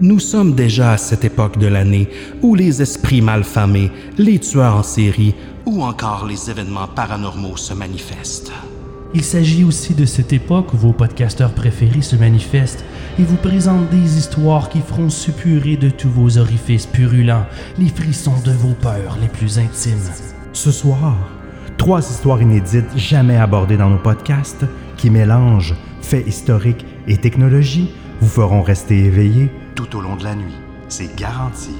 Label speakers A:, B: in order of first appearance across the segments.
A: Nous sommes déjà à cette époque de l'année où les esprits malfamés, les tueurs en série ou encore les événements paranormaux se manifestent.
B: Il s'agit aussi de cette époque où vos podcasteurs préférés se manifestent et vous présentent des histoires qui feront suppurer de tous vos orifices purulents les frissons de vos peurs les plus intimes.
C: Ce soir, trois histoires inédites jamais abordées dans nos podcasts qui mélangent faits historiques et technologie vous feront rester éveillés tout au long de la nuit. C'est garanti.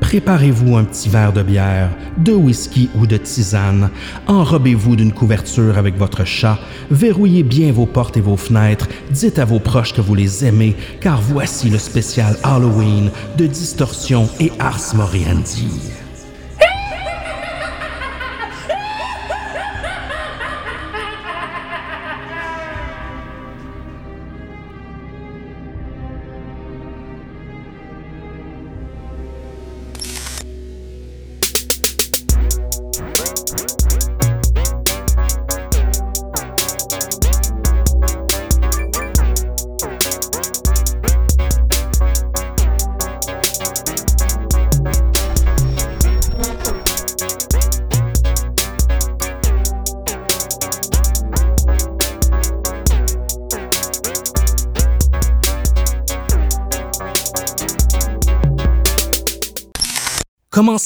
A: Préparez-vous un petit verre de bière, de whisky ou de tisane, enrobez-vous d'une couverture avec votre chat, verrouillez bien vos portes et vos fenêtres, dites à vos proches que vous les aimez, car voici le spécial Halloween de Distorsion et Ars Moriendi.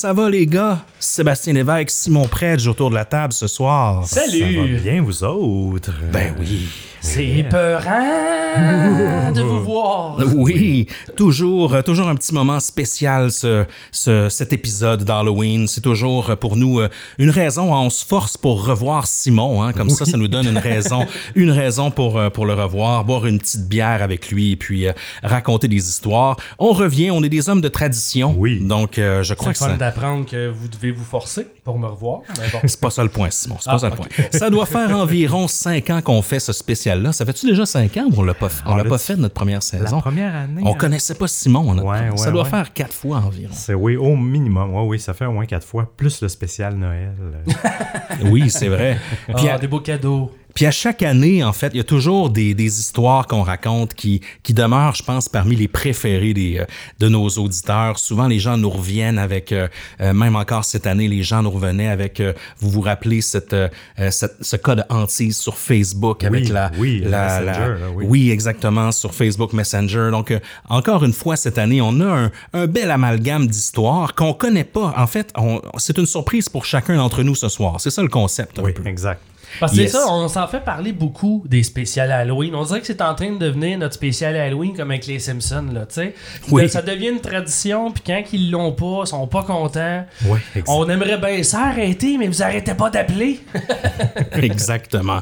A: Ça va les gars? Sébastien Lévesque, Simon Predge autour de la table ce soir.
B: Salut!
C: bien, vous autres?
A: Ben oui.
B: C'est épeurant de vous voir.
A: Oui, toujours, toujours un petit moment spécial ce, ce- cet épisode d'Halloween. C'est toujours pour nous euh, une raison. hein, on se force pour revoir Simon, hein, comme ça, ça nous donne une raison, une raison pour euh, pour le revoir, boire une petite bière avec lui et puis euh, raconter des histoires. On revient, on est des hommes de tradition.
C: Oui.
A: Donc euh, je crois
B: C'est
A: que ça,
B: d'apprendre que vous devez vous forcer pour me revoir. mais bon.
A: c'est pas ça le point, Simon. C'est pas
B: Ah,
A: ça le point. Ça doit faire environ cinq ans qu'on fait ce spécial-là. Ça fait-tu déjà cinq ans ou on l'a pas, fait- on
C: On
A: l'a
C: l'a
A: pas fait notre première saison?
C: La première année.
A: On
C: hein?
A: connaissait pas Simon. notre-
C: Ouais,
A: ça
C: ouais,
A: doit
C: ouais.
A: faire quatre fois environ.
C: C'est oui, au minimum. Oui, oui, ça fait au moins quatre fois, plus le spécial Noël.
A: Oui, c'est vrai. Puis,
B: Ah,
A: à,
B: des beaux cadeaux.
A: Puis à chaque année, en fait, il y a toujours des, des histoires qu'on raconte qui, qui demeurent, je pense, parmi les préférés des, euh, de nos auditeurs. Souvent, les gens nous reviennent avec, euh, euh, même encore cette année, les gens nous revenaient avec, euh, vous vous rappelez, cette, euh, euh, cette- ce code hantise sur Facebook avec la...
C: oui,
A: la,
C: Messenger,
A: la-
C: oui.
A: exactement, sur Facebook Messenger. Donc, euh, encore une fois, cette année, on a un, un bel amalgame d'histoires qu'on connaît pas. En fait, c'est une surprise pour chacun d'entre nous ce soir. C'est ça le concept. un
C: oui,
A: peu.
C: exact.
B: Parce que
A: Yes.
B: c'est ça, on s'en fait parler beaucoup des spéciales Halloween. On dirait que c'est en train de devenir notre spécial Halloween comme avec les Simpsons, là, tu sais.
A: Oui.
B: Ça devient une tradition, puis quand ils l'ont pas, ils sont pas contents.
C: Oui.
B: On aimerait bien ça arrêter, mais vous arrêtez pas d'appeler.
A: Exactement.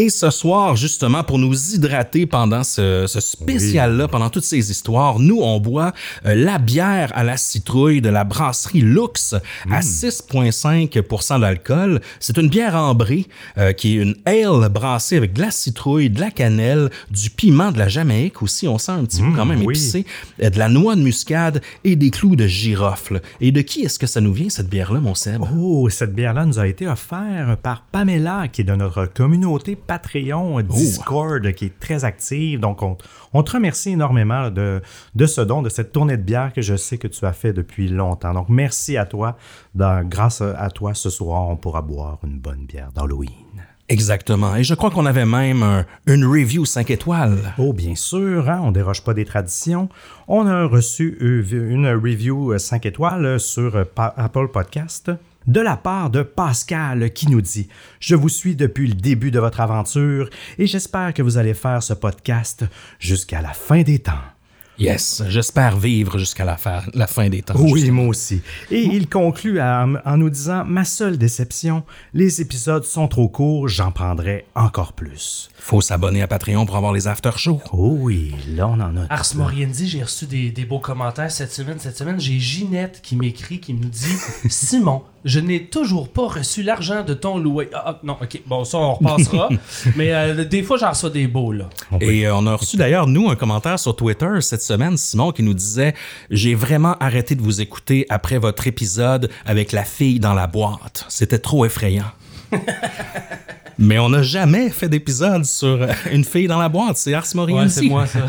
A: Et ce soir, justement, pour nous hydrater pendant ce, ce spécial-là, pendant toutes ces histoires, nous, on boit euh, la bière à la citrouille de la brasserie Lux à 6,5 d'alcool. C'est une bière ambrée euh, qui est une ale brassée avec de la citrouille, de la cannelle, du piment de la Jamaïque aussi. On sent un petit peu quand même
C: oui.
A: épicé, euh, de la noix de muscade et des clous de girofle. Et de qui est-ce que ça nous vient, cette bière-là, mon Seb?
C: Oh, cette bière-là nous a été offerte par Pamela, qui est de notre communauté Patreon Discord, qui est très active. Donc, on, on te remercie énormément de, de ce don, de cette tournée de bière que je sais que tu as fait depuis longtemps. Donc, merci à toi. Dans- grâce à toi, ce soir, on pourra boire une bonne bière d'Halloween.
A: Exactement. Et je crois qu'on avait même un- une review 5 étoiles.
C: Oh, bien sûr, hein, on déroge pas des traditions. On a reçu une review 5 étoiles sur euh, Apple Podcast de la part de Pascal qui nous dit Je vous suis depuis le début de votre aventure et j'espère que vous allez faire ce podcast jusqu'à la fin des temps.
A: Yes, j'espère vivre jusqu'à la, fin- la fin des temps.
C: Oui,
A: justement.
C: moi aussi. Et il conclut à- en nous disant Ma seule déception, les épisodes sont trop courts, j'en prendrai encore plus.
A: Faut s'abonner à Patreon pour avoir les after shows.
C: Oh oui, là on en a.
B: Ars Moriendi, j'ai reçu des, des beaux commentaires cette semaine. Cette semaine, j'ai Ginette qui m'écrit, qui nous dit Simon, je n'ai toujours pas reçu l'argent de ton loué. Ah, ah, non, ok, bon, ça, on repassera. mais euh, des fois, j'en reçois des beaux, là.
A: Et euh, on a reçu d'ailleurs, nous, un commentaire sur Twitter cette semaine, Simon, qui nous disait J'ai vraiment arrêté de vous écouter après votre épisode avec la fille dans la boîte. C'était trop effrayant. Mais on n'a jamais fait d'épisode sur euh, une fille dans la boîte. C'est Ars
B: Ouais,
A: Moriendi.
B: c'est moi, ça.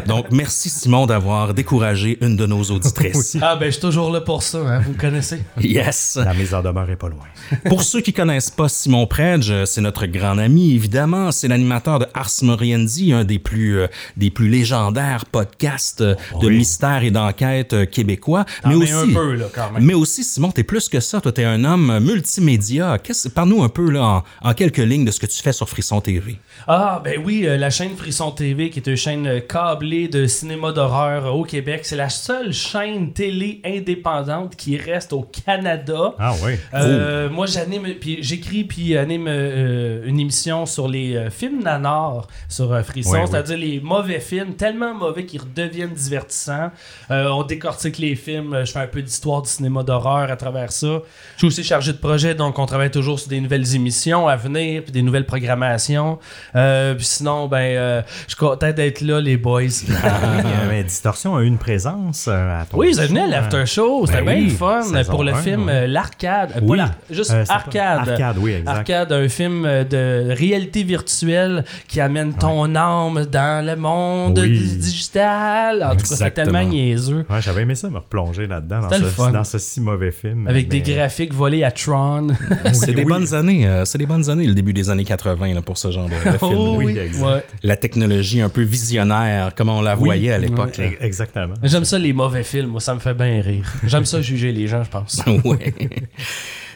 A: Donc, merci Simon d'avoir découragé une de nos auditrices.
B: ah, ben, je suis toujours là pour ça, hein, vous me connaissez.
A: Yes.
C: La mise en demeure est pas loin.
A: Pour ceux qui connaissent pas Simon Predge, euh, c'est notre grand ami, évidemment. C'est l'animateur de Ars Moriendi, un des plus, euh, des plus légendaires podcasts euh, de mystère et d'enquête euh, québécois. mais
B: mais
A: aussi,
B: un peu, là, quand même.
A: mais aussi, Simon, t'es plus que ça. Toi, t'es un homme multimédia. Parle-nous un peu, là, en, en quelques lignes de ce que tu fais sur Frisson TV.
B: Ah, ben oui, euh, la chaîne Frisson TV, qui est une chaîne euh, câblée de cinéma d'horreur euh, au Québec, c'est la seule chaîne télé indépendante qui reste au Canada.
C: Ah oui.
B: Euh, Moi, j'anime, puis j'écris, puis anime euh, une émission sur les euh, films nanars sur euh, Frisson, c'est-à-dire les mauvais films, tellement mauvais qu'ils redeviennent divertissants. Euh, on décortique les films, je fais un peu d'histoire du cinéma d'horreur à travers ça. Je suis aussi chargé de projet, donc on travaille toujours sur des nouvelles émissions à venir, puis des nouvelles programmations. Euh, puis sinon, ben, euh, je suis content d'être là, les boys.
C: Ah oui, euh, mais Distorsion a eu une présence euh, à ton
B: Oui, êtes venu à l'after show, c'était
C: Ben
B: bien
C: oui,
B: le fun pour le
C: un,
B: film
C: ouais.
B: euh, L'Arcade.
C: Oui.
B: juste
C: Euh, pas-
B: Arcade.
C: Arcade, oui, exact.
B: Arcade, un film de réalité virtuelle qui amène ton âme dans le monde
C: Oui.
B: digital. En tout cas, c'est tellement niaiseux.
C: Ouais, j'avais aimé ça me replonger là-dedans dans ce, dans ce si mauvais film.
B: Avec des
C: mais-
B: graphiques volés à Tron.
A: c'est des
C: oui.
A: bonnes années. euh, c'est des bonnes années, le début des années 80, là, pour ce genre de, de film.
B: Oh
C: oui.
B: Ouais.
A: La technologie un peu visionnaire, comme on la voyait à l'époque.
C: Exactement.
B: J'aime ça les mauvais films, moi ça me fait bien rire. J'aime ça juger les gens, je pense.
A: Ouais.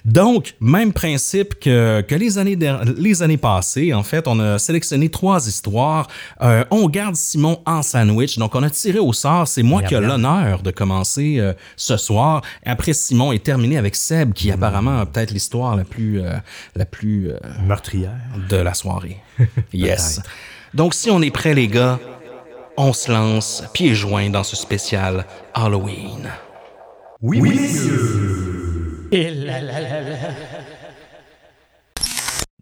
A: Donc, même principe que, que les, années les années passées. En fait, on a sélectionné trois histoires. Euh, on garde Simon en sandwich. Donc, on a tiré au sort. C'est moi qui ai l'honneur de commencer euh, ce soir. Après, Simon est terminé avec Seb, qui apparemment a peut-être l'histoire la plus, euh, la plus euh,
C: Meurtrière.
A: de la soirée. Yes. Donc, si on est prêts, les gars, on se lance pieds joints dans ce spécial Halloween.
C: Oui, oui,
B: Et là, là, là, là.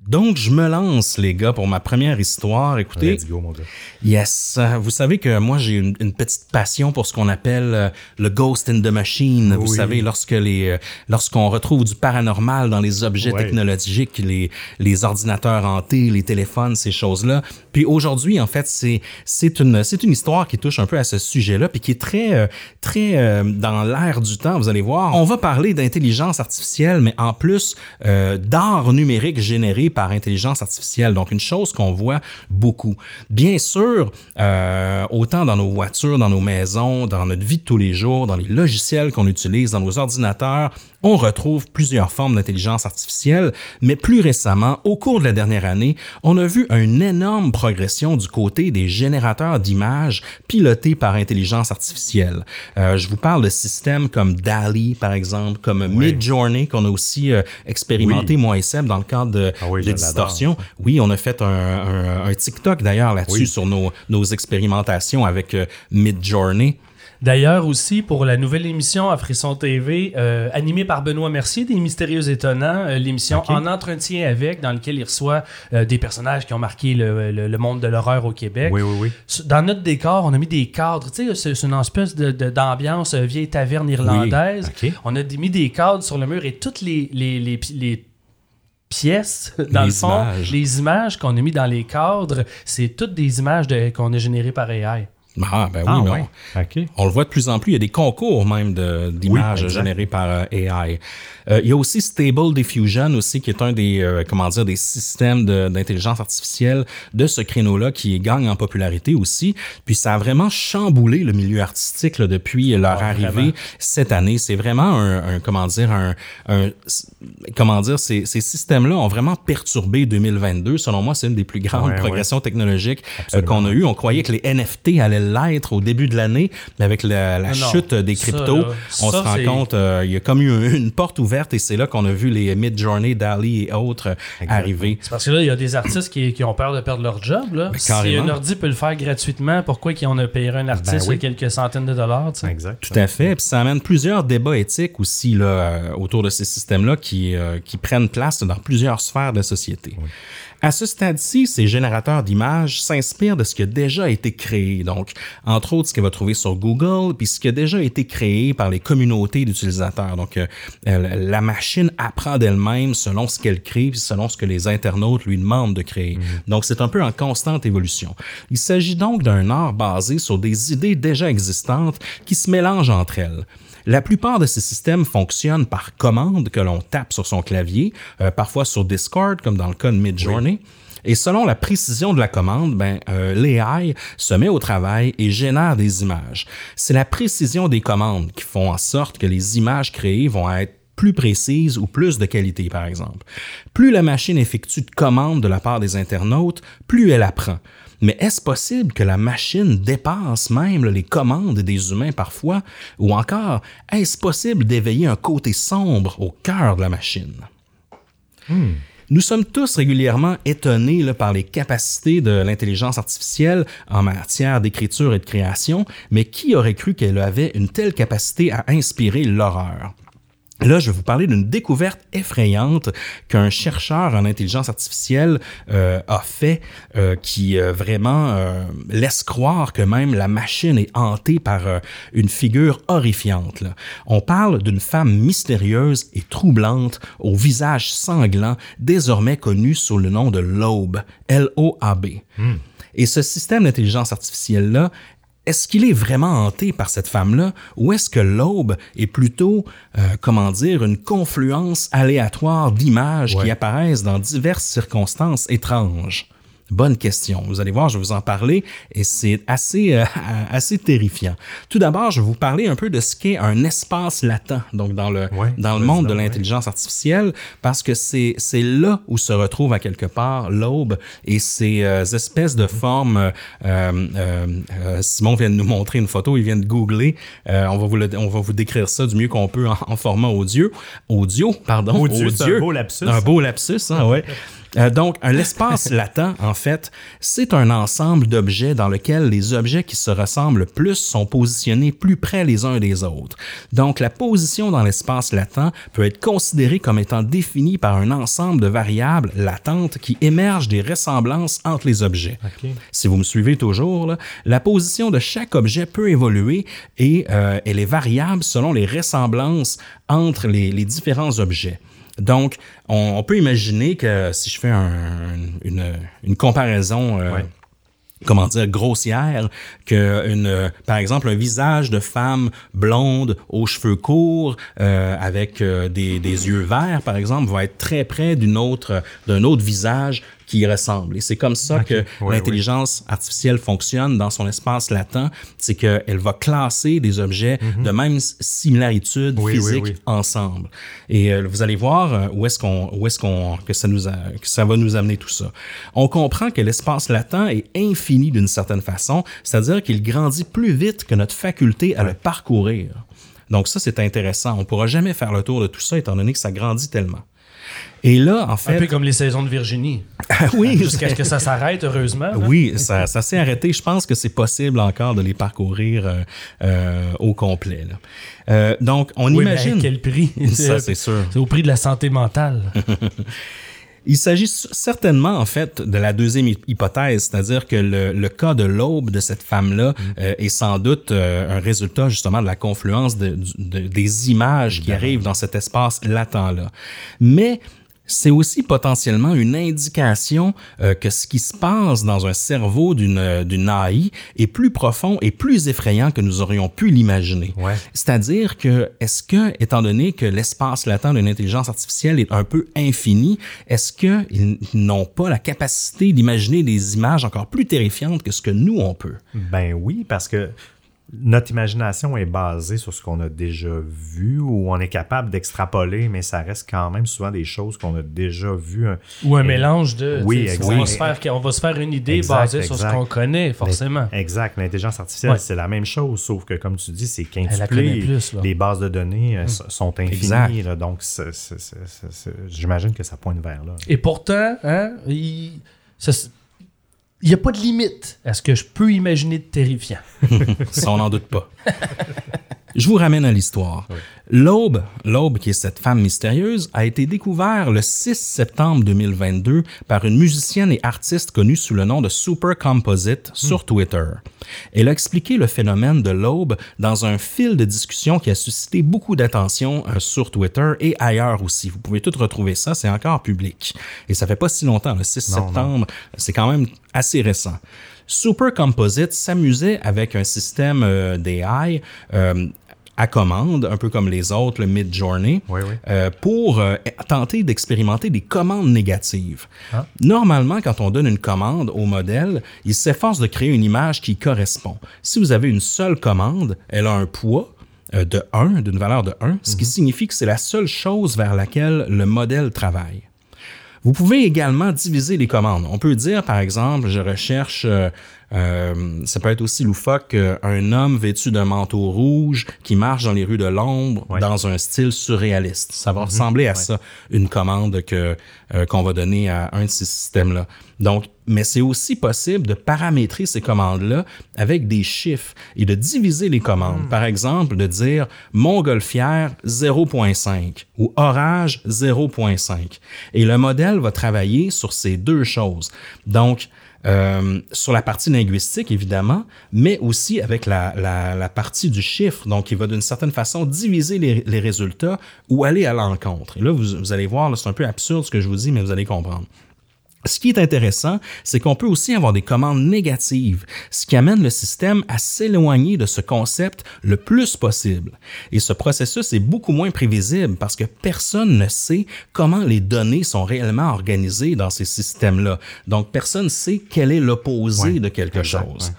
A: Donc, je me lance, les gars, pour ma première histoire. Écoutez,
C: Let's go, mon gars.
A: yes, vous savez que moi, j'ai une, une petite passion pour ce qu'on appelle euh, le ghost in the machine. Vous savez, lorsque les, euh, lorsqu'on retrouve du paranormal dans les objets
C: Ouais.
A: technologiques, les, les ordinateurs hantés, les téléphones, ces choses-là. Puis aujourd'hui, en fait, c'est, c'est une, c'est une histoire qui touche un peu à ce sujet-là, puis qui est très, euh, très dans l'air du temps. Vous allez voir. On va parler d'intelligence artificielle, mais en plus d'art numérique généré par intelligence artificielle. Donc une chose qu'on voit beaucoup. Bien sûr, euh, autant dans nos voitures, dans nos maisons, dans notre vie de tous les jours, dans les logiciels qu'on utilise, dans nos ordinateurs, on retrouve plusieurs formes d'intelligence artificielle, mais plus récemment, au cours de la dernière année, on a vu une énorme progression du côté des générateurs d'images pilotés par intelligence artificielle. Euh, je vous parle de systèmes comme DALI, par exemple, comme Midjourney, qu'on a aussi euh, expérimenté,
C: Oui.
A: moi et Seb, dans le cadre de,
C: Ah oui,
A: de
C: je
A: Distorsion. Oui, on a fait un, un- un TikTok d'ailleurs là-dessus sur nos, nos expérimentations avec euh, Midjourney.
B: D'ailleurs aussi, pour la nouvelle émission à Frisson TV, euh, animée par Benoît Mercier, des Mystérieux Étonnants, euh, l'émission. En entretien avec, dans lequel il reçoit euh, des personnages qui ont marqué le, le- le monde de l'horreur au Québec.
C: Oui, oui, oui.
B: Dans notre décor, on a mis des cadres. Tu sais, c'est une espèce de- de- d'ambiance euh, vieille taverne irlandaise. On a mis des cadres sur le mur et toutes les, les, les, pi- les pièces, dans
A: Les
B: le fond,
A: images.
B: les images qu'on a mis dans les cadres, c'est toutes des images de- qu'on a générées par AI.
A: Ah, ben oui,
C: Ah,
A: mais
C: ouais.
A: on- le voit de plus en plus. Il y a des concours même d'images
C: Oui,
A: générées par euh, AI. Euh, il y a aussi Stable Diffusion aussi, qui est un des, euh, comment dire, des systèmes de- d'intelligence artificielle de ce créneau-là qui gagne en popularité aussi. Puis ça a vraiment chamboulé le milieu artistique là, depuis leur
B: Ah,
A: arrivée
B: vraiment.
A: cette année. C'est vraiment un, un- comment dire, un, un- comment dire, ces, ces systèmes-là ont vraiment perturbé 2022. Selon moi, c'est une des plus grandes
C: Ouais, ouais.
A: progressions technologiques euh, qu'on a eu. On croyait que les NFT allaient l'être au début de l'année, mais avec la, chute des
B: Ça,
A: cryptos,
B: là,
A: on
B: ça,
A: se rend compte, euh, il y a comme eu une porte ouverte et c'est là qu'on a vu les Midjourney, Dali et autres arriver.
B: C'est parce que là, il y a des artistes qui, qui ont peur de perdre leur job. Là.
A: Ben,
B: si un ordi peut le faire gratuitement, pourquoi qu'on a payé un artiste
C: Ben oui.
B: quelques centaines de dollars? tu sais?
C: Exact.
A: Tout à fait. Puis ça amène plusieurs débats éthiques aussi là, euh, autour de ces systèmes-là qui, euh, qui prennent place dans plusieurs sphères de la société. À ce stade-ci, ces générateurs d'images s'inspirent de ce qui a déjà été créé. Donc, entre autres, ce qu'elle va trouver sur Google, puis ce qui a déjà été créé par les communautés d'utilisateurs. Donc, euh, la machine apprend d'elle-même selon ce qu'elle crée, puis selon ce que les internautes lui demandent de créer. Donc, c'est un peu en constante évolution. Il s'agit donc d'un art basé sur des idées déjà existantes qui se mélangent entre elles. La plupart de ces systèmes fonctionnent par commande que l'on tape sur son clavier, euh, parfois sur Discord, comme dans le cas de Midjourney. Et selon la précision de la commande, ben, euh, l'AI se met au travail et génère des images. C'est la précision des commandes qui font en sorte que les images créées vont être plus précises ou plus de qualité, par exemple. Plus la machine effectue de commandes de la part des internautes, plus elle apprend. Mais est-ce possible que la machine dépasse même les commandes des humains parfois? Ou encore, est-ce possible d'éveiller un côté sombre au cœur de la machine? Hmm. Nous sommes tous régulièrement étonnés par les capacités de l'intelligence artificielle en matière d'écriture et de création, mais qui aurait cru qu'elle avait une telle capacité à inspirer l'horreur? Là, je vais vous parler d'une découverte effrayante qu'un chercheur en intelligence artificielle euh, a fait, euh, qui euh, vraiment laisse croire que même la machine est hantée par une figure horrifiante. On parle d'une femme mystérieuse et troublante, au visage sanglant, désormais connue sous le nom de Loeb, L-O-A-B. Hmm. Et ce système d'intelligence artificielle-là est-ce qu'il est vraiment hanté par cette femme-là ou est-ce que l'aube est plutôt, euh, comment dire, une confluence aléatoire d'images qui apparaissent dans diverses circonstances étranges? Bonne question. Vous allez voir, je vais vous en parler et c'est assez, euh, assez terrifiant. Tout d'abord, je vais vous parler un peu de ce qu'est un espace latent, donc dans le, dans le monde de l'intelligence artificielle, parce que c'est, c'est là où se retrouve à quelque part l'aube et ces euh, espèces de formes. Euh, Simon vient de nous montrer une photo, il vient de googler. on, va vous on va vous décrire ça du mieux qu'on peut en, format audio. Audio, pardon.
C: Audio, audio. un beau lapsus.
A: Un beau lapsus, hein, ouais. Euh, donc, un espace latent, en fait, c'est un ensemble d'objets dans lequel les objets qui se ressemblent le plus sont positionnés plus près les uns des autres. Donc, la position dans l'espace latent peut être considérée comme étant définie par un ensemble de variables latentes qui émergent des ressemblances entre les objets. Si vous me suivez toujours, la position de chaque objet peut évoluer et euh, elle est variable selon les ressemblances entre les différents objets. Donc, on, peut imaginer que si je fais une, comparaison, euh, comment dire, grossière, que une, par exemple, un visage de femme blonde aux cheveux courts, euh, avec euh, des, des, yeux verts, par exemple, va être très près d'une autre, d'un autre visage qui y ressemble. Et c'est comme ça que l'intelligence artificielle fonctionne dans son espace latent, c'est qu'elle va classer des objets mhm. de même similarité physique ensemble. Et euh, vous allez voir euh, où est-ce qu'on où est-ce qu'on que ça nous a, que ça va nous amener tout ça. On comprend que l'espace latent est infini d'une certaine façon, c'est-à-dire qu'il grandit plus vite que notre faculté à le parcourir. Donc ça, c'est intéressant. On pourra jamais faire le tour de tout ça étant donné que ça grandit tellement. Et là, en fait.
B: Un peu comme les saisons de Virginie.
A: Ah oui.
B: Jusqu'à ce que ça s'arrête, heureusement.
A: Oui, ça, ça s'est arrêté. Je pense que c'est possible encore de les parcourir euh, euh, au complet. Euh, donc, on
B: oui,
A: imagine.
B: Mais à quel prix?
A: Ça, c'est sûr.
B: C'est au prix de la santé mentale.
A: Il s'agit certainement, en fait, de la deuxième hypothèse, c'est-à-dire que le, cas de l'aube de cette femme-là mm. euh, est sans doute euh, un résultat justement de la confluence de, des images qui arrivent dans cet espace latent-là. Mais c'est aussi potentiellement une indication euh, que ce qui se passe dans un cerveau d'une euh, d'une AI est plus profond et plus effrayant que nous aurions pu l'imaginer. C'est-à-dire que est-ce que étant donné que l'espace latent d'une intelligence artificielle est un peu infini, est-ce qu'ils n'ont pas la capacité d'imaginer des images encore plus terrifiantes que ce que nous on peut?
C: Ben oui, parce que notre imagination est basée sur ce qu'on a déjà vu ou on est capable d'extrapoler, mais ça reste quand même souvent des choses qu'on a déjà vues.
B: Ou un mélange de. Oui, exact. On va, se faire, on va se faire une idée basée sur ce qu'on connaît, forcément.
C: Exact. L'intelligence artificielle, c'est la même chose, sauf que, comme tu dis, c'est quintuplé. Plus, les bases de données sont infinies. donc, j'imagine que ça pointe vers là.
B: Et pourtant, hein, il, il n'y a pas de limite à ce que je peux imaginer de terrifiant?
A: ça, on n'en doute pas. Je vous ramène à l'histoire. L'aube, l'aube qui est cette femme mystérieuse, a été découvert le 6 septembre 2022 par une musicienne et artiste connue sous le nom de Super Composite sur Twitter. Elle a expliqué le phénomène de l'aube dans un fil de discussion qui a suscité beaucoup d'attention euh, sur Twitter et ailleurs aussi. Vous pouvez tout retrouver ça, c'est encore public. Et ça fait pas si longtemps, le 6 septembre, c'est quand même assez récent. Super Composite s'amusait avec un système euh, d'AI euh, à commande, un peu comme les autres, le Mid-Journey,
C: Oui, oui.
A: euh, pour euh, tenter d'expérimenter des commandes négatives.
C: Ah.
A: Normalement, quand on donne une commande au modèle, il s'efforce de créer une image qui correspond. Si vous avez une seule commande, elle a un poids euh, de 1, d'une valeur de 1, ce qui signifie que c'est la seule chose vers laquelle le modèle travaille. Vous pouvez également diviser les commandes. On peut dire, par exemple, je recherche, euh, euh, ça peut être aussi loufoque, un homme vêtu d'un manteau rouge qui marche dans les rues de l'ombre
C: Ouais.
A: dans un style surréaliste. Ça va ressembler à ça, une commande que euh, qu'on va donner à un de ces systèmes-là. Donc, mais c'est aussi possible de paramétrer ces commandes-là avec des chiffres et de diviser les commandes. Par exemple, de dire montgolfière 0.5 ou orage 0.5. Et le modèle va travailler sur ces deux choses. Donc, euh, sur la partie linguistique, évidemment, mais aussi avec la, la, la partie du chiffre. Donc, il va d'une certaine façon diviser les, les résultats ou aller à l'encontre. Et là, vous, vous allez voir, c'est un peu absurde ce que je vous dis, mais vous allez comprendre. Ce qui est intéressant, c'est qu'on peut aussi avoir des commandes négatives, ce qui amène le système à s'éloigner de ce concept le plus possible. Et ce processus est beaucoup moins prévisible parce que personne ne sait comment les données sont réellement organisées dans ces systèmes-là. Donc, personne ne sait quel est l'opposé
C: Ouais,
A: de quelque
C: exact,
A: chose.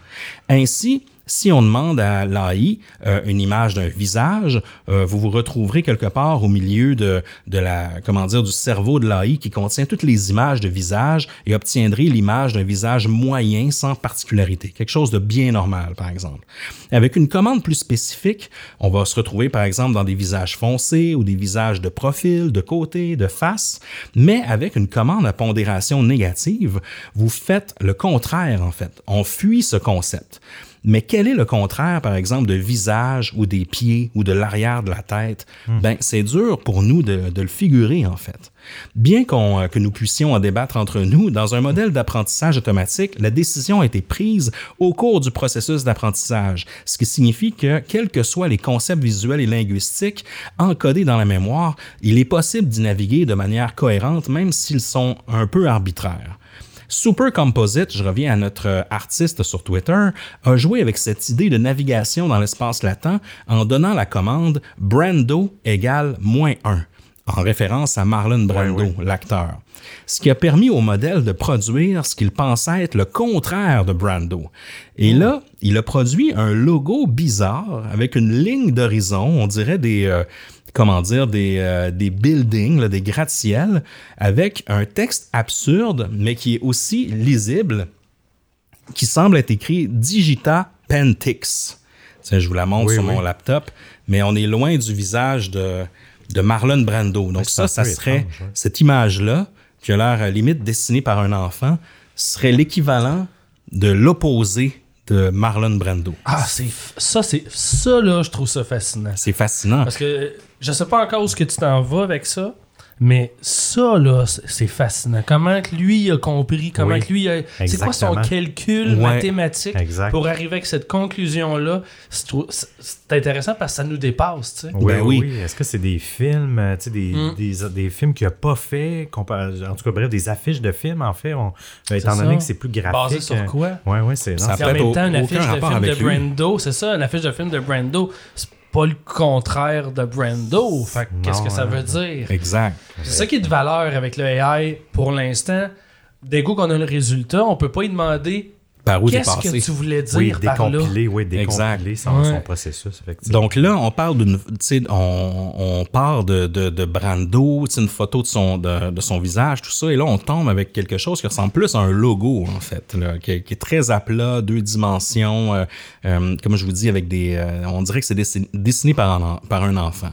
A: Ainsi, si on demande à l'AI euh, une image d'un visage, euh, vous vous retrouverez quelque part au milieu de, de la, comment dire, du cerveau de l'AI qui contient toutes les images de visage et obtiendrez l'image d'un visage moyen sans particularité, quelque chose de bien normal, par exemple. Avec une commande plus spécifique, on va se retrouver, par exemple, dans des visages foncés ou des visages de profil, de côté, de face, mais avec une commande à pondération négative, vous faites le contraire, en fait. On fuit ce concept. Mais quel est le contraire, par exemple, de visage ou des pieds ou de l'arrière de la tête? Ben, c'est dur pour nous de, de le figurer, en fait. Bien qu'on, euh, que nous puissions en débattre entre nous, dans un modèle d'apprentissage automatique, la décision a été prise au cours du processus d'apprentissage, ce qui signifie que, quels que soient les concepts visuels et linguistiques encodés dans la mémoire, il est possible d'y naviguer de manière cohérente, même s'ils sont un peu arbitraires. Super Composite, je reviens à notre artiste sur Twitter, a joué avec cette idée de navigation dans l'espace latent en donnant la commande Brando égale moins 1 en référence à Marlon Brando, l'acteur. Ce qui a permis au modèle de produire ce qu'il pensait être le contraire de Brando. Et là, il a produit un logo bizarre avec une ligne d'horizon, on dirait des, euh, comment dire, des, euh, des buildings, là, des gratte-ciels, avec un texte absurde, mais qui est aussi lisible, qui semble être écrit Digita Pentix. Tiens, je vous la montre
C: Oui,
A: sur
C: oui.
A: mon laptop, mais on est loin du visage de, de Marlon Brando. Donc ça, ça serait
C: étrange,
A: cette image-là, qui a l'air à limite dessinée par un enfant, serait l'équivalent de l'opposé de Marlon Brando.
B: Ah, c'est ça, c'est ça là, je trouve ça fascinant.
A: C'est fascinant.
B: Parce que je sais pas encore où ce que tu t'en vas avec ça, mais ça là, c'est fascinant. Comment que lui a compris, comment
C: Oui,
B: que lui a... C'est quoi son calcul
A: Ouais,
B: mathématique
C: exact.
B: pour arriver avec cette conclusion là C'est intéressant parce que ça nous dépasse, tu sais.
C: Oui,
A: Ben
C: oui.
A: oui.
C: Est-ce que c'est des films, euh, tu sais, des,
B: Mm.
C: des, des films qu'il n'a pas fait, en tout cas, bref, des affiches de films, en fait, on- euh, étant
B: ça.
C: donné que c'est plus graphique.
B: Basé sur quoi?
C: Oui, oui, c'est
A: Ça
B: en même temps, une affiche de film de. Brando, c'est ça, une affiche de film de Brando, c'est pas le contraire de Brando. Fait qu'est-ce que ça veut dire?
A: Exact.
B: C'est ça qui est de valeur avec le AI pour l'instant. Dès qu'on a le résultat, on peut pas y demander
A: Par où
B: qu'est-ce que tu voulais dire
C: oui,
B: par là?
C: décompiler, oui,
A: Exact.
C: décompiler son,
B: Ouais.
C: son processus, effectivement.
A: Donc là, on parle d'une, tu sais, on, on part de, de, de Brando, tu sais, une photo de son, de, de son visage, tout ça, et là, on tombe avec quelque chose qui ressemble plus à un logo, en fait, là, qui, est- qui est très à plat, deux dimensions, euh, euh, comme je vous dis, avec des, euh, on dirait que c'est dessiné, dessiné par un, par un enfant.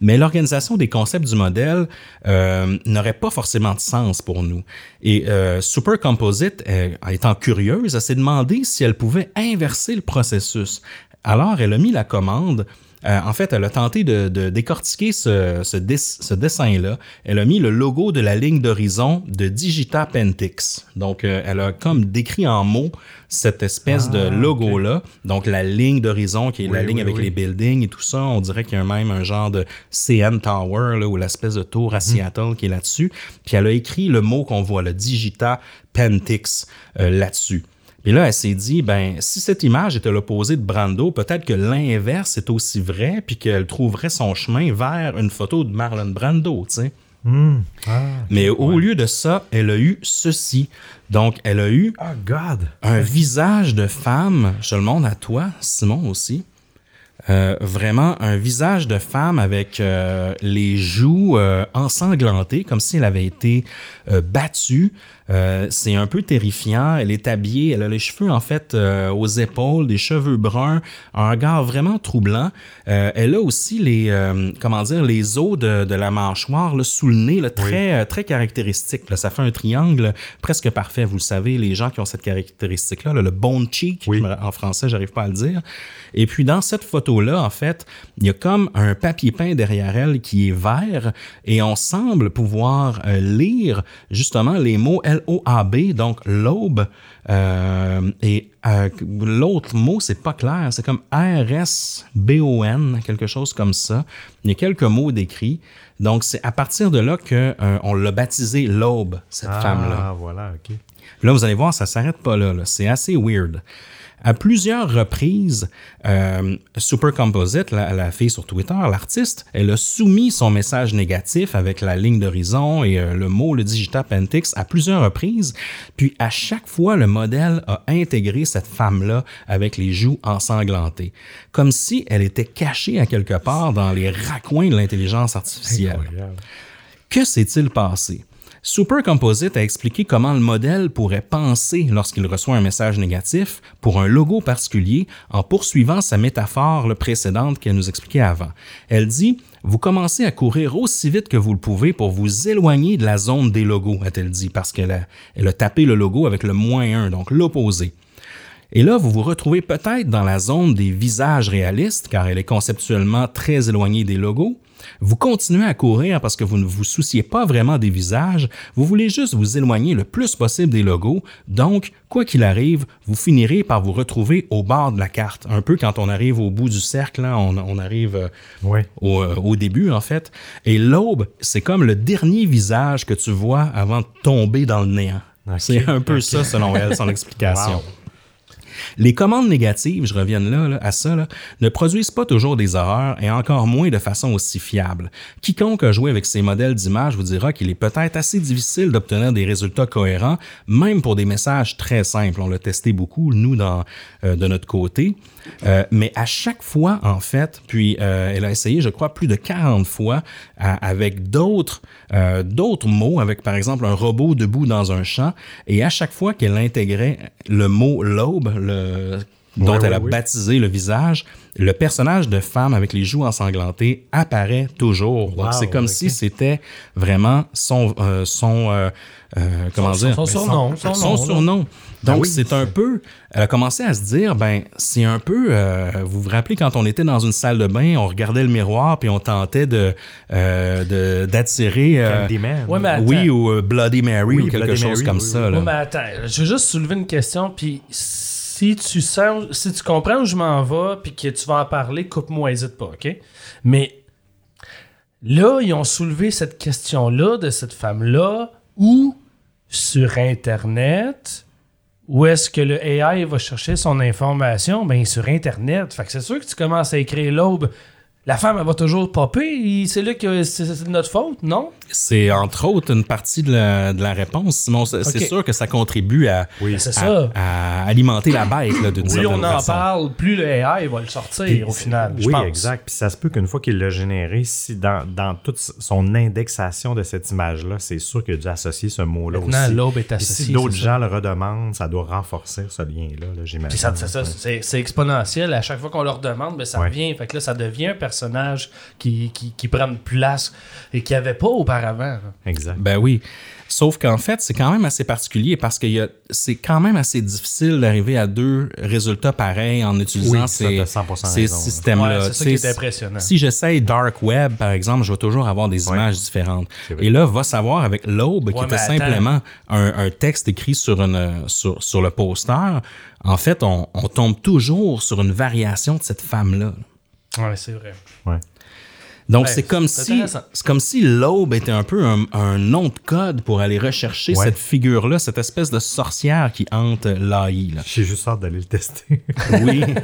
A: Mais l'organisation des concepts du modèle euh, n'aurait pas forcément de sens pour nous. Et euh, Super Composite, euh, étant curieuse, elle s'est demandé si elle pouvait inverser le processus. Alors, elle a mis la commande euh, en fait, elle a tenté de, de décortiquer ce, ce, des- ce dessin-là. Elle a mis le logo de la ligne d'horizon de Digita Pentix. Donc, euh, elle a comme décrit en mots cette espèce de
C: Ah,
A: logo-là. Donc, la ligne d'horizon, qui est la ligne
C: oui,
A: avec
C: oui.
A: les buildings et tout ça. On dirait qu'il y a même un genre de CN Tower, là, ou l'espèce de tour
C: Mhm.
A: à Seattle qui est là-dessus. Puis elle a écrit le mot qu'on voit, le Digita Pentix, euh, là-dessus. Puis là, elle s'est dit, ben, si cette image était l'opposé de Brando, peut-être que l'inverse est aussi vrai, puis qu'elle trouverait son chemin vers une photo de Marlon Brando, tu sais.
C: Hmm. Ah,
A: Mais au lieu de ça, elle a eu ceci. Donc, elle a eu
C: Ah, God!
A: un visage de femme, je le montre à toi, Simon aussi. Euh, vraiment un visage de femme avec euh, les joues euh, ensanglantées, comme si elle avait été battue. Euh, c'est un peu terrifiant. Elle est habillée, elle a les cheveux en fait euh, aux épaules, des cheveux bruns, un regard vraiment troublant. Euh, elle a aussi les, comment dire, les os de, de la mâchoire là, sous le nez, là, très, très caractéristique. là. Ça fait un triangle presque parfait. Vous le savez, les gens qui ont cette caractéristique-là, là, le bone cheek,
C: Oui.
A: en français, j'arrive pas à le dire. Et puis dans cette photo-là, en fait, il y a comme un papier peint derrière elle qui est vert et on semble pouvoir lire justement les mots L-O-A-B, donc l'aube. Euh, et euh, l'autre mot, c'est pas clair, c'est comme R-S-B-O-N, quelque chose comme ça. Il y a quelques mots décrits. Donc c'est à partir de là que euh, on l'a baptisé l'aube, cette femme-là.
C: Ah, voilà, OK.
A: Là, vous allez voir, ça s'arrête pas là. là. C'est assez weird. À plusieurs reprises, euh, Super Composite, la, la fille sur Twitter, l'artiste, elle a soumis son message négatif avec la ligne d'horizon et euh, le mot, le Digita Pentix, à plusieurs reprises. Puis à chaque fois, le modèle a intégré cette femme-là avec les joues ensanglantées, comme si elle était cachée à quelque part dans les raccoins de l'intelligence artificielle.
C: Incroyable.
A: Que s'est-il passé? Super Composite a expliqué comment le modèle pourrait penser lorsqu'il reçoit un message négatif pour un logo particulier en poursuivant sa métaphore précédente qu'elle nous expliquait avant. Elle dit Vous commencez à courir aussi vite que vous le pouvez pour vous éloigner de la zone des logos, a-t-elle dit, parce qu'elle a, elle a tapé le logo avec le moins 1, donc l'opposé. Et là, vous vous retrouvez peut-être dans la zone des visages réalistes, car elle est conceptuellement très éloignée des logos. Vous continuez à courir parce que vous ne vous souciez pas vraiment des visages, vous voulez juste vous éloigner le plus possible des logos, donc, quoi qu'il arrive, vous finirez par vous retrouver au bord de la carte. Un peu quand on arrive au bout du cercle, hein, on, on arrive euh, au, euh, au début, en fait. Et l'aube, c'est comme le dernier visage que tu vois avant de tomber dans le néant. C'est un peu ça, selon elle, son explication.
C: Wow.
A: Les commandes négatives, je reviens là, à ça, ne produisent pas toujours des horreurs et encore moins de façon aussi fiable. Quiconque a joué avec ces modèles d'images vous dira qu'il est peut-être assez difficile d'obtenir des résultats cohérents, même pour des messages très simples. On l'a testé beaucoup, nous, dans, euh, de notre côté. Euh, mais à chaque fois, en fait, puis euh, elle a essayé, je crois, plus de 40 fois avec d'autres d'autres mots, avec par exemple un robot debout dans un champ, et à chaque fois qu'elle intégrait le mot l'aube, le dont
C: Ouais,
A: elle
C: ouais,
A: a
C: oui.
A: baptisé le visage, le personnage de femme avec les joues ensanglantées apparaît toujours.
C: Wow,
A: c'est comme si c'était vraiment son son, son euh, euh, comment
B: Son-
A: dire?
B: son surnom, son
A: son
B: nom,
A: surnom.
C: Ben
A: Donc
C: oui,
A: c'est un peu elle a commencé à se dire ben c'est un peu euh, vous vous rappelez quand on était dans une salle de bain, on regardait le miroir puis on tentait de euh, de- d'attirer euh,
C: Candyman.
B: Ouais, mais attends.
A: oui ou euh, Bloody Mary
C: Oui,
A: ou quelque
C: Bloody
A: chose
C: Mary,
A: comme
C: oui,
A: ça
C: oui.
A: là.
B: Ouais, mais attends, je veux juste soulever une question, puis si tu sens, si tu comprends où je m'en vais, puis que tu vas en parler, coupe-moi, hésite pas, OK? Mais là, ils ont soulevé cette question-là de cette femme-là, où? Sur Internet, où est-ce que le AI va chercher son information? Ben, sur Internet. Fait que c'est sûr que tu commences à écrire l'aube. La femme, elle va toujours popper. C'est là que c'est notre faute, non?
A: C'est entre autres une partie de la, de la réponse. Sinon, c'est sûr que ça contribue à,
C: Oui,
A: à-
B: ça.
A: à alimenter la bête là, d'une
B: Plus
A: certaine
B: on en
A: façon.
B: parle, plus le AI va le sortir au final. je
C: Oui,
B: pense.
C: exact. Puis ça se peut qu'une fois qu'il l'a généré, si dans, dans toute son indexation de cette image-là, c'est sûr qu'il a dû associer ce mot-là aussi.
B: Maintenant, l'aube est
C: Puis si d'autres gens le redemandent, ça doit renforcer ce lien-là, là, j'imagine.
B: Puis ça, c'est ça, c'est c'est exponentiel. À chaque fois qu'on leur demande, ben, ça
C: Ouais.
B: revient. Fait que là, ça devient un personnage qui, qui, qui prennent place et qu'il n'y avait pas auparavant.
C: Exact.
A: Ben oui. Sauf qu'en fait, c'est quand même assez particulier parce que il y a- c'est quand même assez difficile d'arriver à deux résultats pareils en utilisant
C: Oui,
A: ces,
C: t'as 100%
A: ces systèmes-là.
B: Ouais, c'est ça qui est impressionnant.
A: Si j'essaye Dark Web, par exemple, je vais toujours avoir des
C: Ouais.
A: images différentes. Et là, va savoir avec l'Aube, qui était
B: attends.
A: simplement un, un texte écrit sur, une, sur, sur le poster, en fait, on, on tombe toujours sur une variation de cette femme-là.
B: Ouais, c'est vrai.
C: Ouais.
A: Donc,
B: Ouais,
A: c'est comme si comme si l'aube était un peu un, un nom de code pour aller rechercher
C: Ouais.
A: cette figure-là, cette espèce de sorcière qui hante l'AI.
C: J'ai juste hâte d'aller le tester.
A: Oui.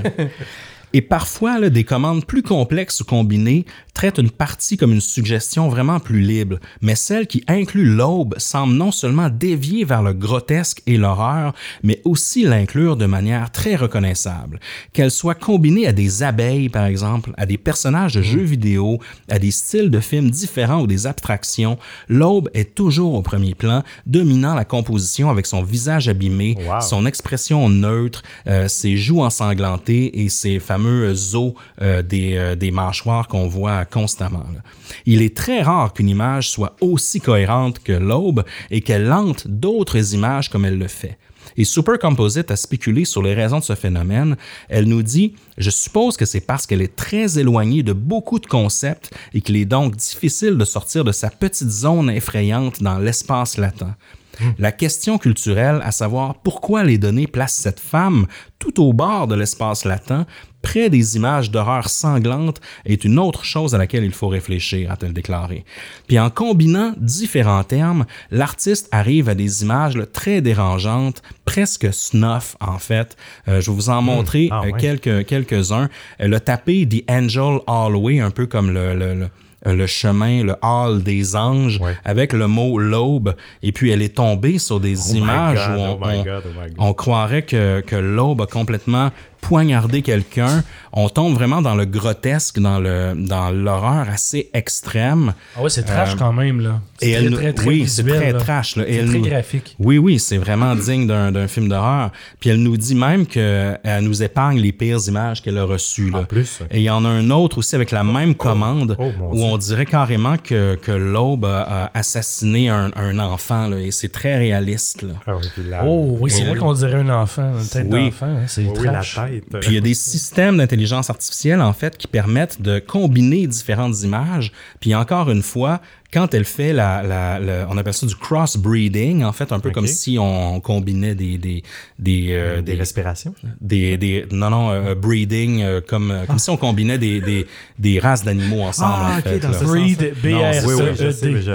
A: Et parfois, là, des commandes plus complexes ou combinées traitent une partie comme une suggestion vraiment plus libre, mais celle qui inclut l'aube semble non seulement dévier vers le grotesque et l'horreur, mais aussi l'inclure de manière très reconnaissable. Qu'elle soit combinée à des abeilles, par exemple, à des personnages de jeux vidéo, à des styles de films différents ou des abstractions, l'aube est toujours au premier plan, dominant la composition avec son visage abîmé,
C: Wow.
A: son expression neutre, euh, ses joues ensanglantées et ses fameux os euh, des, euh, des mâchoires qu'on voit constamment. Il est très rare qu'une image soit aussi cohérente que l'aube et qu'elle lente d'autres images comme elle le fait. Et Super Composite a spéculé sur les raisons de ce phénomène. Elle nous dit Je suppose que c'est parce qu'elle est très éloignée de beaucoup de concepts et qu'il est donc difficile de sortir de sa petite zone effrayante dans l'espace latent. La question culturelle, à savoir pourquoi les données placent cette femme tout au bord de l'espace latent, près des images d'horreur sanglantes, est une autre chose à laquelle il faut réfléchir, a-t-elle déclaré. Puis en combinant différents termes, l'artiste arrive à des images là, très dérangeantes, presque snuff en fait. Euh, je vais vous en montrer
C: Ah,
A: euh, quelques, quelques-uns. Elle a tapé The Angel Hallway, un peu comme le, le, le- le chemin, le hall des anges,
C: Ouais.
A: avec le mot l'aube. Et puis elle est tombée sur des
C: Oh
A: images
C: God,
A: où
C: oh God, oh
A: on croirait que, que l'aube a complètement poignardé quelqu'un. On tombe vraiment dans le grotesque, dans le dans l'horreur assez extrême.
B: Ah ouais, c'est trash quand même, là. C'est
A: Euh, Et
B: très,
A: elle nous-
B: très, très
A: oui, c'est très
B: là.
A: trash. Là. Et
B: C'est
A: elle
B: très
A: nous-
B: graphique.
A: Oui, oui, c'est vraiment digne d'un d'un film d'horreur. Puis elle nous dit même qu'elle nous épargne les pires images qu'elle a reçues. Là.
C: En plus, ok.
A: Et il y en a un autre aussi avec la même commande
C: Oh,
A: où
C: Dieu.
A: on dirait carrément que, que l'aube a, assassiné un, un enfant. Là, et c'est très réaliste. Là.
C: Ah oui, puis la-
B: Oh, oui, c'est
A: Oui,
B: vrai
A: oui.
B: qu'on dirait un enfant, une tête
A: Oui.
B: d'enfant. hein, C'est
C: oui, oui, la
B: trash.
A: Puis il y a des systèmes d'intelligence artificielle, en fait, qui permettent de combiner différentes images. Puis encore une fois, quand elle fait la, la, la- on appelle ça du crossbreeding, en fait, un peu comme si on combinait des des des euh,
C: des
A: des,
C: respirations.
A: des, des- non non euh, breeding euh, comme euh, comme si on combinait des des, des races d'animaux ensemble
C: Ah,
A: en
C: ok,
A: fait.
C: dans ce
B: Breed,
C: ça.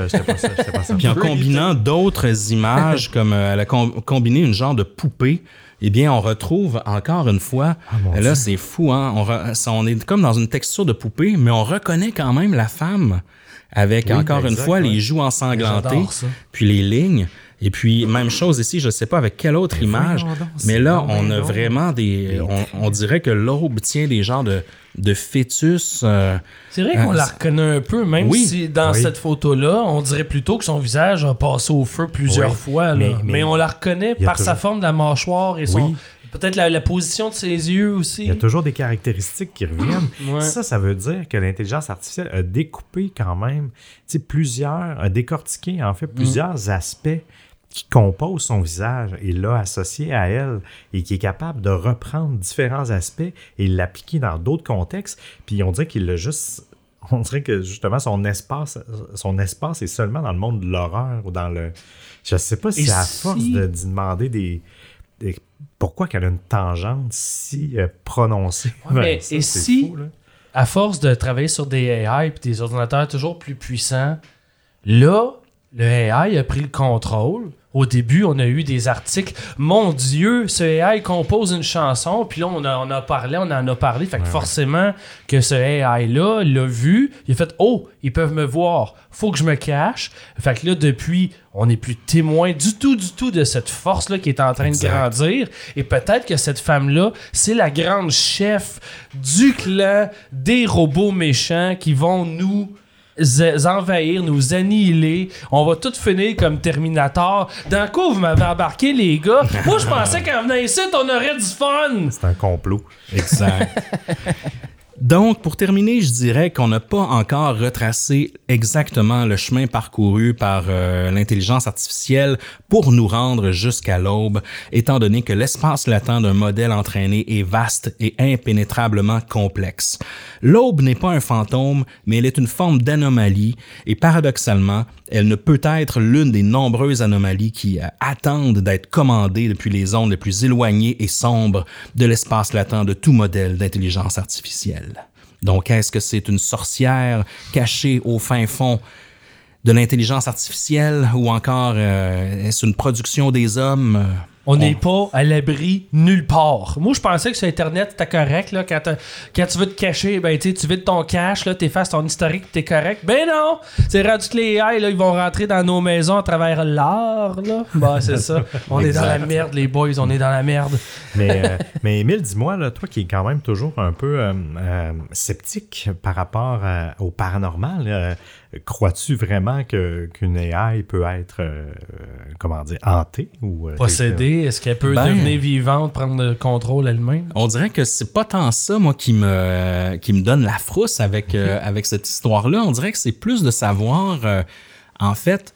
C: j'étais pas ça.
A: Puis en combinant d'autres images, comme euh, elle a com- combiné une genre de poupée, eh bien, on retrouve encore une fois,
C: Ah, mon
A: là, c'est fou, hein? On, re- on est comme dans une texture de poupée, mais on reconnaît quand même la femme avec,
C: Oui,
A: encore une fois,
C: ouais.
A: les joues ensanglantées, puis les lignes. Et puis, même chose ici, je sais pas avec quelle autre image, mais là, on a vraiment des... On, on dirait que l'aube tient des genres de, de fœtus... euh,
B: C'est vrai qu'on
A: Ah,
B: la reconnaît un peu, même
A: Oui.
B: si dans
C: Oui.
B: cette photo-là, on dirait plutôt que son visage a passé au feu plusieurs
C: Oui.
B: fois. là.
C: Mais-
B: Mais,
C: mais
B: on la reconnaît par sa forme de la mâchoire et son. Peut-être la, la position de ses yeux aussi.
C: Il y a toujours des caractéristiques qui reviennent.
B: Ouais.
C: Ça, ça veut dire que l'intelligence artificielle a découpé quand même, plusieurs, a décortiqué en fait plusieurs aspects qui composent son visage et l'a associé à elle et qui est capable de reprendre différents aspects et l'appliquer dans d'autres contextes. Puis on dirait qu'il l'a juste. On dirait que justement son espace, son espace est seulement dans le monde de l'horreur ou dans le. Je sais pas si
B: Et
C: à
B: si-
C: force de d'y demander des, des- Pourquoi qu'elle a une tangente si euh, prononcée?
B: Ouais, mais
C: ça,
B: et si-
C: fou,
B: à force de travailler sur des AI et des ordinateurs toujours plus puissants, là, le AI a pris le contrôle. Au début, on a eu des articles. Mon Dieu, ce AI compose une chanson. Puis là, on, a, on a parlé, on en a parlé. Fait que forcément, que ce AI-là l'a vu. Il a fait Oh, ils peuvent me voir. Faut que je me cache. Fait que là, depuis, on n'est plus témoin du tout, du tout de cette force-là qui est en train
C: Exact.
B: de grandir. Et peut-être que cette femme-là, c'est la grande chef du clan des robots méchants qui vont nous z- envahir, nous annihiler. On va tout finir comme Terminator. Dans quoi vous m'avez embarqué, les gars? Moi, je pensais qu'en venant ici, on aurait du fun.
C: C'est un complot.
A: Exact. Donc, pour terminer, je dirais qu'on n'a pas encore retracé exactement le chemin parcouru par euh, l'intelligence artificielle pour nous rendre jusqu'à l'aube, étant donné que l'espace latent d'un modèle entraîné est vaste et impénétrablement complexe. L'aube n'est pas un fantôme, mais elle est une forme d'anomalie, et paradoxalement, elle ne peut être l'une des nombreuses anomalies qui euh, attendent d'être commandées depuis les zones les plus éloignées et sombres de l'espace latent de tout modèle d'intelligence artificielle. Donc, est-ce que c'est une sorcière cachée au fin fond de l'intelligence artificielle ou encore euh, est-ce une production des hommes?
B: On n'est pas à l'abri nulle part. Moi, je pensais que sur Internet, c'était correct. Là, quand, quand tu veux te cacher, ben, tu vides ton cache, tu effaces ton historique, t'es correct. Ben non! C'est rendu que les AI, là, ils vont rentrer dans nos maisons à travers l'art. Là. Bah, c'est ça. On est dans la merde, les boys, on est dans la merde.
C: mais, euh, mais Émile, dis-moi, toi qui es quand même toujours un peu euh, euh, sceptique par rapport au paranormal, crois-tu vraiment que, qu'une AI peut être, comment dire, hantée ou
B: possédée? Est-ce qu'elle peut ben, devenir vivante, prendre le contrôle elle-même?
A: On dirait que c'est pas tant ça, moi, qui me, qui me donne la frousse avec, avec cette histoire-là. On dirait que c'est plus de savoir, en fait,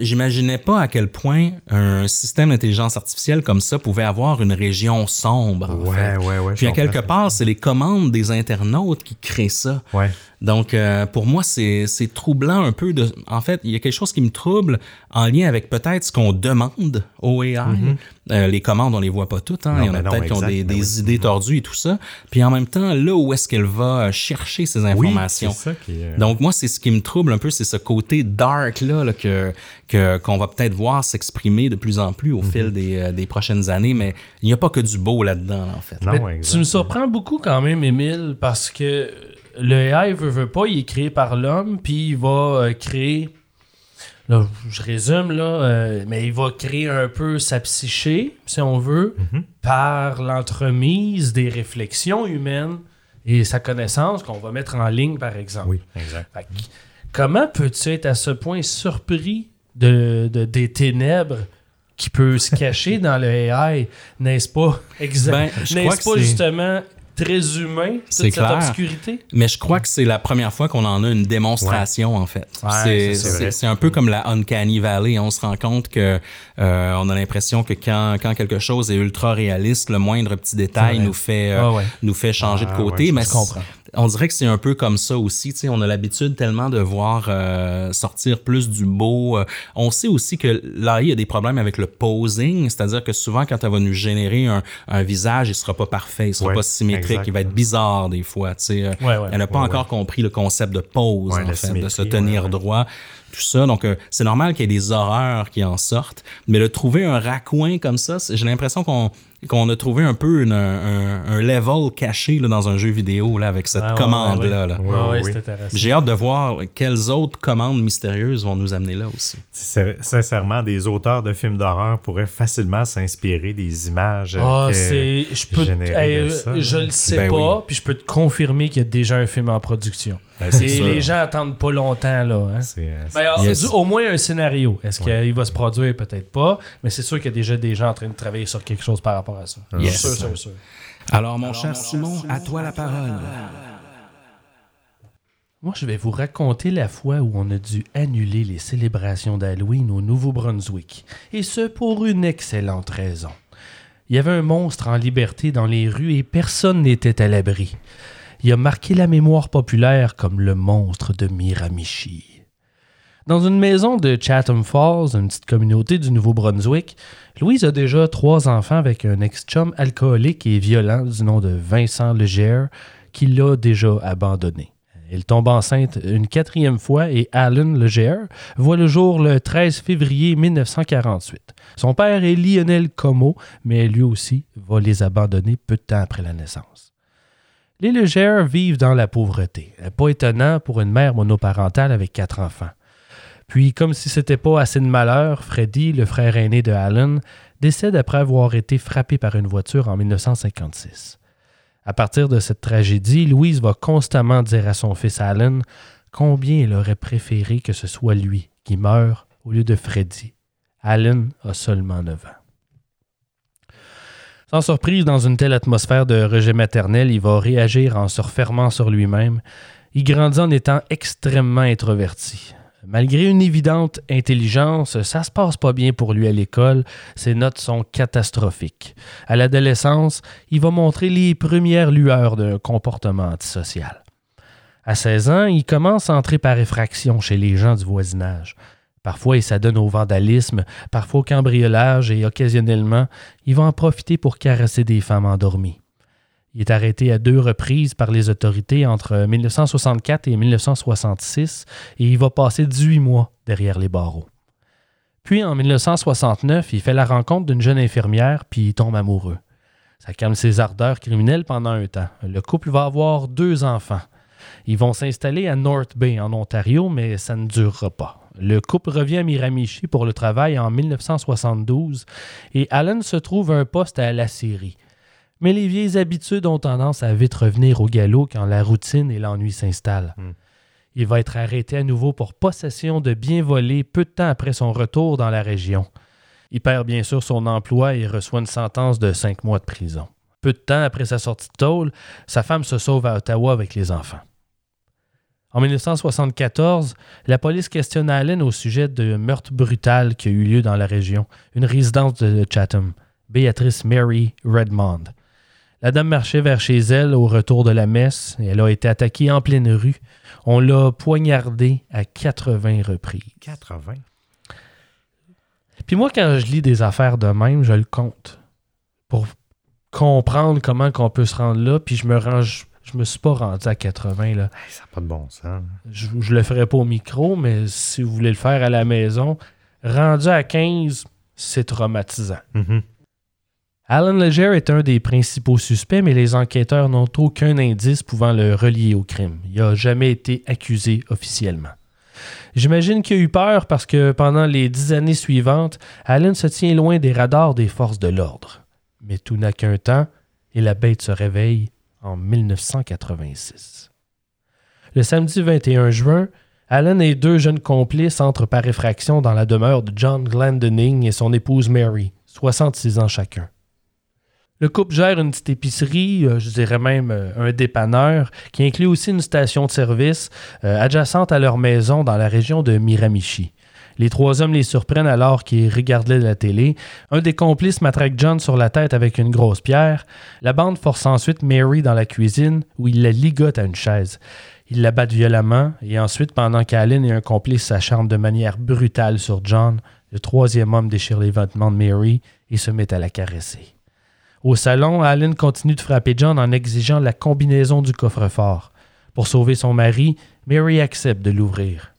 A: j'imaginais pas à quel point un système d'intelligence artificielle comme ça pouvait avoir une région sombre. En
C: ouais,
A: fait.
C: ouais, ouais.
A: Puis à quelque part, c'est les commandes des internautes qui créent ça.
C: Ouais.
A: Donc, euh, pour moi, c'est troublant un peu. De, en fait, il y a quelque chose qui me trouble en lien avec peut-être ce qu'on demande au AI. Mm-hmm. Euh, les commandes, on les voit pas toutes. Hein. il y en a peut-être qui ont des, ben idées mm-hmm. tordues et tout ça. Puis en même temps, là où est-ce qu'elle va chercher ces informations?
C: Oui, ça qui est...
A: Donc, moi, c'est ce qui me trouble un peu, c'est ce côté dark là, là que qu'on va peut-être voir s'exprimer de plus en plus au mm-hmm. fil des, euh, des, prochaines années. Mais il n'y a pas que du beau là-dedans, en fait.
B: Non, tu me surprends beaucoup quand même, Émile, parce que le AI veut, veut pas, il est créé par l'homme, puis il va euh, créer. Là, je résume, là, euh, mais il va créer un peu sa psyché, si on veut, mhm. par l'entremise des réflexions humaines et sa connaissance qu'on va mettre en ligne, par exemple.
C: Oui, exact.
B: comment peux-tu être à ce point surpris de, des ténèbres qui peut se cacher dans le AI, n'est-ce pas? Exact. Ben, n'est-ce pas justement très humain, toute cette obscurité?
A: Mais je crois que c'est la première fois qu'on en a une démonstration, en fait. c'est un peu comme la Uncanny Valley. On se rend compte que euh, on a l'impression que quand, quand quelque chose est ultra réaliste, le moindre petit détail nous fait, euh, nous fait changer de ah, côté. mais on dirait que c'est un peu comme ça aussi. Tu sais, on a l'habitude tellement de voir euh, sortir plus du beau. on sait aussi que l'AI a des problèmes avec le posing, c'est-à-dire que souvent, quand elle va nous générer un, un visage, il sera pas parfait, il sera pas symétrique, il va être bizarre des fois. Tu sais. elle n'a pas encore compris le concept de pose, en fait, de se tenir droit tout ça. Donc, euh, c'est normal qu'il y ait des horreurs qui en sortent. Mais de trouver un raccoin comme ça, j'ai l'impression qu'on qu'on a trouvé un peu un, un, level caché là, dans un jeu vidéo là, avec cette ah, commande-là. Là. J'ai hâte de voir quelles autres commandes mystérieuses vont nous amener là aussi.
C: Sincèrement, des auteurs de films d'horreur pourraient facilement s'inspirer des images.
B: Ah, c'est. Je peux. je le sais ben pas, puis je peux te confirmer qu'il y a déjà un film en production. Ben, et les gens attendent pas longtemps là. Hein? C'est euh, ben, au moins un scénario. Est-ce qu'il va se produire? Peut-être pas, mais c'est sûr qu'il y a déjà des gens en train de travailler sur quelque chose par rapport à ça.
A: Yes. Sûr, sûr, sûr. Alors, mon cher Simon, à toi la parole.
B: Moi, je vais vous raconter la fois où on a dû annuler les célébrations d'Halloween au Nouveau-Brunswick. Et ce, pour une excellente raison. Il y avait un monstre en liberté dans les rues et personne n'était à l'abri. Il a marqué la mémoire populaire comme le monstre de Miramichi. Dans une maison de Chatham Falls, une petite communauté du Nouveau-Brunswick, Louise a déjà trois enfants avec un ex-chum alcoolique et violent du nom de Vincent Legère qui l'a déjà abandonné. Elle tombe enceinte une quatrième fois et Alan Legere voit le jour le 13 février 1948. Son père est Lionel Como, mais lui aussi va les abandonner peu de temps après la naissance. Les Legere vivent dans la pauvreté. Pas étonnant pour une mère monoparentale avec quatre enfants. Puis, comme si c'était pas assez de malheur, Freddy, le frère aîné de Alan, décède après avoir été frappé par une voiture en 1956. À partir de cette tragédie, Louise va constamment dire à son fils Alan combien il aurait préféré que ce soit lui qui meure au lieu de Freddy. Alan a seulement 9 ans. Sans surprise, dans une telle atmosphère de rejet maternel, il va réagir en se refermant sur lui-même. Il grandit en étant extrêmement introverti. Malgré une évidente intelligence, ça se passe pas bien pour lui à l'école, ses notes sont catastrophiques. À l'adolescence, il va montrer les premières lueurs d'un comportement antisocial. À 16 ans, il commence à entrer par effraction chez les gens du voisinage. Parfois, il s'adonne au vandalisme, parfois au cambriolage et occasionnellement, il va en profiter pour caresser des femmes endormies. Il est arrêté à deux reprises par les autorités entre 1964 et 1966 et il va passer 18 mois derrière les barreaux. Puis en 1969, il fait la rencontre d'une jeune infirmière puis il tombe amoureux. Ça calme ses ardeurs criminelles pendant un temps. Le couple va avoir deux enfants. Ils vont s'installer à North Bay en Ontario, mais ça ne durera pas. Le couple revient à Miramichi pour le travail en 1972 et Allen se trouve un poste à la Syrie. Mais les vieilles habitudes ont tendance à vite revenir au galop quand la routine et l'ennui s'installent.
C: Hmm.
B: Il va être arrêté à nouveau pour possession de biens volés peu de temps après son retour dans la région. Il perd bien sûr son emploi et reçoit une sentence de cinq mois de prison. Peu de temps après sa sortie de tôle, sa femme se sauve à Ottawa avec les enfants. En 1974, la police questionne Allen au sujet de meurtre brutal qui a eu lieu dans la région, une résidence de Chatham, Béatrice Mary Redmond. La dame marchait vers chez elle au retour de la messe et elle a été attaquée en pleine rue. On l'a poignardée à 80 reprises.
C: 80.
B: Puis moi, quand je lis des affaires de même, je le compte pour comprendre comment qu'on peut se rendre là. Puis je me range, je me suis pas rendu à 80 là.
C: Ça n'a pas de bon sens.
B: Je, je le ferai pas au micro, mais si vous voulez le faire à la maison, rendu à 15, c'est traumatisant.
C: Mhm.
B: Alan Leger est un des principaux suspects, mais les enquêteurs n'ont aucun indice pouvant le relier au crime. Il n'a jamais été accusé officiellement. J'imagine qu'il a eu peur parce que pendant les dix années suivantes, Allen se tient loin des radars des forces de l'ordre. Mais tout n'a qu'un temps et la bête se réveille en 1986. Le samedi 21 juin, Allen et deux jeunes complices entrent par effraction dans la demeure de John Glendening et son épouse Mary, 66 ans chacun. Le couple gère une petite épicerie, euh, je dirais même euh, un dépanneur, qui inclut aussi une station de service euh, adjacente à leur maison dans la région de Miramichi. Les trois hommes les surprennent alors qu'ils regardaient la télé. Un des complices matraque John sur la tête avec une grosse pierre. La bande force ensuite Mary dans la cuisine où il la ligote à une chaise. Ils la battent violemment et ensuite, pendant qu'Allen et un complice s'acharnent de manière brutale sur John, le troisième homme déchire les vêtements de Mary et se met à la caresser. Au salon, Allen continue de frapper John en exigeant la combinaison du coffre-fort. Pour sauver son mari, Mary accepte de l'ouvrir.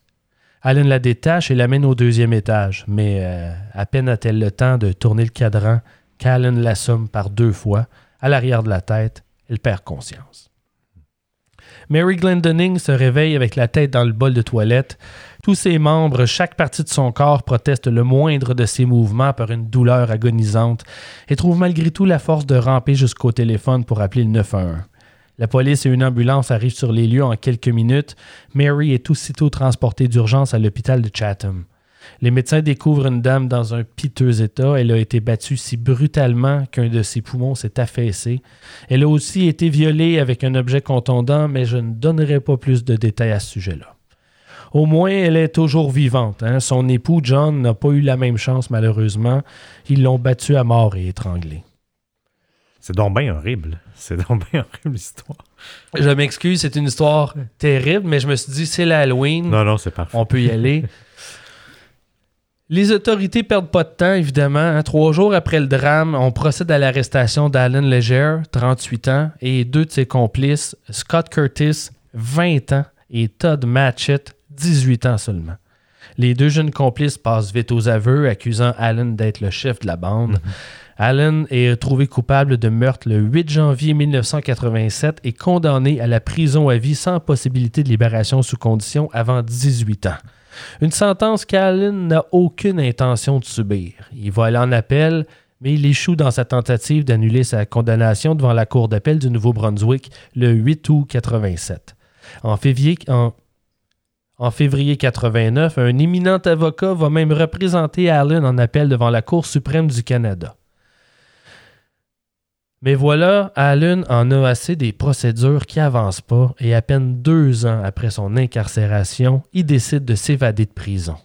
B: Allen la détache et l'amène au deuxième étage, mais euh, à peine a-t-elle le temps de tourner le cadran qu'Allen l'assomme par deux fois. À l'arrière de la tête, elle perd conscience. Mary Glendening se réveille avec la tête dans le bol de toilette. Tous ses membres, chaque partie de son corps proteste le moindre de ses mouvements par une douleur agonisante et trouve malgré tout la force de ramper jusqu'au téléphone pour appeler le 911. La police et une ambulance arrivent sur les lieux en quelques minutes. Mary est aussitôt transportée d'urgence à l'hôpital de Chatham. Les médecins découvrent une dame dans un piteux état. Elle a été battue si brutalement qu'un de ses poumons s'est affaissé. Elle a aussi été violée avec un objet contondant, mais je ne donnerai pas plus de détails à ce sujet-là. Au moins, elle est toujours vivante. hein. Son époux, John, n'a pas eu la même chance, malheureusement. Ils l'ont battue à mort et étranglée.
C: C'est donc bien horrible. C'est donc bien horrible l'histoire.
B: Je m'excuse, c'est une histoire terrible, mais je me suis dit, c'est l'Halloween.
C: Non, non, c'est parfait.
B: On peut y aller. Les autorités perdent pas de temps, évidemment. hein. Trois jours après le drame, on procède à l'arrestation d'Alan Leger, 38 ans, et deux de ses complices, Scott Curtis, 20 ans, et Todd Matchett, 18 ans seulement. Les deux jeunes complices passent vite aux aveux, accusant Allen d'être le chef de la bande. Allen est trouvé coupable de meurtre le 8 janvier 1987 et condamné à la prison à vie sans possibilité de libération sous condition avant 18 ans. Une sentence qu'Allen n'a aucune intention de subir. Il va aller en appel, mais il échoue dans sa tentative d'annuler sa condamnation devant la Cour d'appel du Nouveau-Brunswick le 8 août 87. En février, en, en février 89, un éminent avocat va même représenter Allen en appel devant la Cour suprême du Canada. Mais voilà, Allen en a assez des procédures qui avancent pas et à peine deux ans après son incarcération, il décide de s'évader de prison.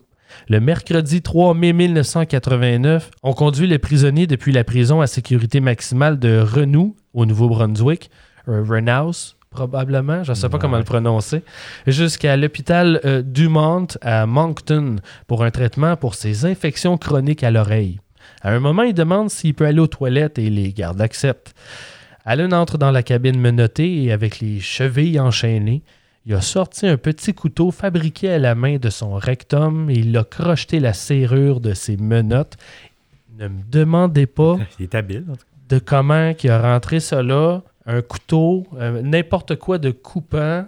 B: Le mercredi 3 mai 1989, on conduit le prisonnier depuis la prison à sécurité maximale de Renou, au Nouveau-Brunswick, Renhouse, probablement, je ne sais pas comment le prononcer, jusqu'à l'hôpital euh, Dumont à Moncton pour un traitement pour ses infections chroniques à l'oreille. À un moment, il demande s'il peut aller aux toilettes et les gardes acceptent. Allen entre dans la cabine menottée et avec les chevilles enchaînées, il a sorti un petit couteau fabriqué à la main de son rectum et il a crocheté la serrure de ses menottes. Ne me demandez pas
C: il est habile,
B: de comment il a rentré là, un couteau, euh, n'importe quoi de coupant.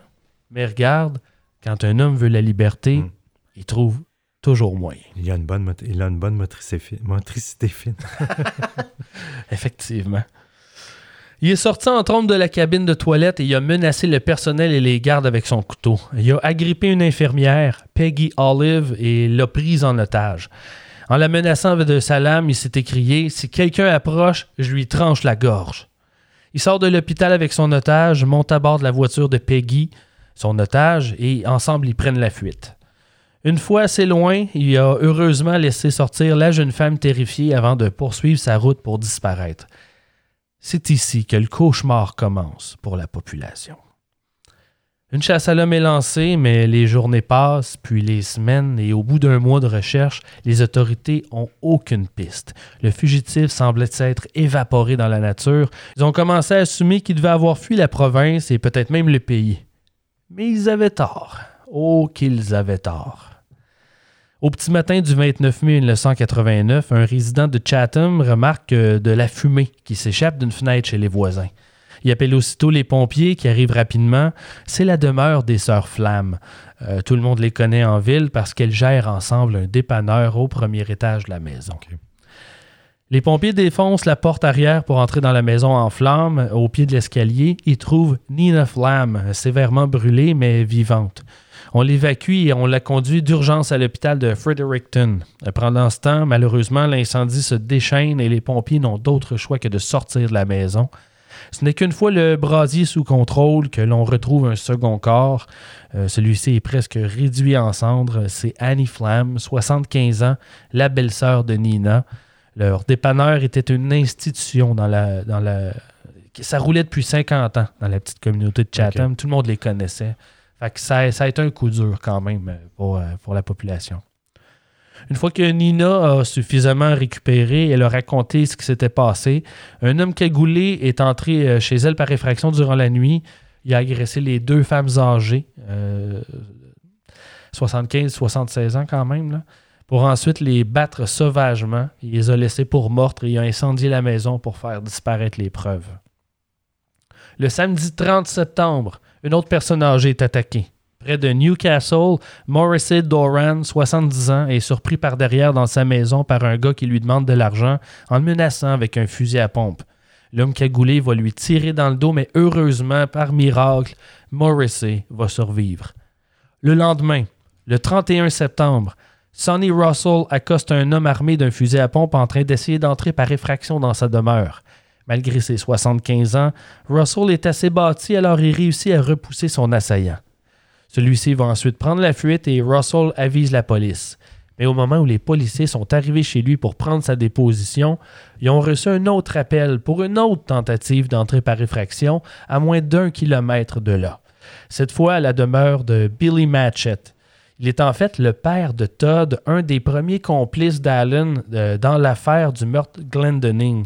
B: Mais regarde, quand un homme veut la liberté,
C: Mm.
B: il trouve toujours moyen.
C: Il a une bonne, mot- il a une bonne motricité fine. Motricité fine.
B: Effectivement. Il est sorti en trompe de la cabine de toilette et il a menacé le personnel et les gardes avec son couteau. Il a agrippé une infirmière, Peggy Olive, et l'a prise en otage. En la menaçant de sa lame, il s'est écrié Si quelqu'un approche, je lui tranche la gorge. Il sort de l'hôpital avec son otage, monte à bord de la voiture de Peggy, son otage, et ensemble ils prennent la fuite. Une fois assez loin, il a heureusement laissé sortir la jeune femme terrifiée avant de poursuivre sa route pour disparaître. C'est ici que le cauchemar commence pour la population. Une chasse à l'homme est lancée, mais les journées passent, puis les semaines, et au bout d'un mois de recherche, les autorités ont aucune piste. Le fugitif semblait s'être évaporé dans la nature. Ils ont commencé à assumer qu'il devait avoir fui la province et peut-être même le pays. Mais ils avaient tort. Oh, qu'ils avaient tort. Au petit matin du 29 mai 1989, un résident de Chatham remarque euh, de la fumée qui s'échappe d'une fenêtre chez les voisins. Il appelle aussitôt les pompiers qui arrivent rapidement. C'est la demeure des Sœurs Flammes. Euh, tout le monde les connaît en ville parce qu'elles gèrent ensemble un dépanneur au premier étage de la maison. Les pompiers défoncent la porte arrière pour entrer dans la maison en flammes. Au pied de l'escalier, ils trouvent Nina Flamme, sévèrement brûlée mais vivante. On l'évacue et on la conduit d'urgence à l'hôpital de Fredericton. Pendant ce temps, malheureusement, l'incendie se déchaîne et les pompiers n'ont d'autre choix que de sortir de la maison. Ce n'est qu'une fois le brasier sous contrôle que l'on retrouve un second corps. Euh, Celui-ci est presque réduit en cendres. C'est Annie Flamme, 75 ans, la belle-sœur de Nina. Leur dépanneur était une institution dans la, dans la. Ça roulait depuis 50 ans dans la petite communauté de Chatham. Tout le monde les connaissait. Fait que ça, ça a été un coup dur quand même euh, pour, euh, pour la population. Une fois que Nina a suffisamment récupéré, elle a raconté ce qui s'était passé. Un homme cagoulé est entré euh, chez elle par effraction durant la nuit. Il a agressé les deux femmes âgées, euh, 75-76 ans quand même, pour ensuite les battre sauvagement. Il les a laissés pour mortes et il a incendié la maison pour faire disparaître les preuves. Le samedi 30 septembre, une autre personne âgée est attaquée. Près de Newcastle, Morrissey Doran, 70 ans, est surpris par derrière dans sa maison par un gars qui lui demande de l'argent en le menaçant avec un fusil à pompe. L'homme cagoulé va lui tirer dans le dos, mais heureusement, par miracle, Morrissey va survivre. Le lendemain, le 31 septembre, Sonny Russell accoste un homme armé d'un fusil à pompe en train d'essayer d'entrer par effraction dans sa demeure. Malgré ses 75 ans, Russell est assez bâti alors il réussit à repousser son assaillant. Celui-ci va ensuite prendre la fuite et Russell avise la police. Mais au moment où les policiers sont arrivés chez lui pour prendre sa déposition, ils ont reçu un autre appel pour une autre tentative d'entrer par effraction à moins d'un kilomètre de là. Cette fois à la demeure de Billy Matchett. Il est en fait le père de Todd, un des premiers complices d'Allen euh, dans l'affaire du meurtre Glendening.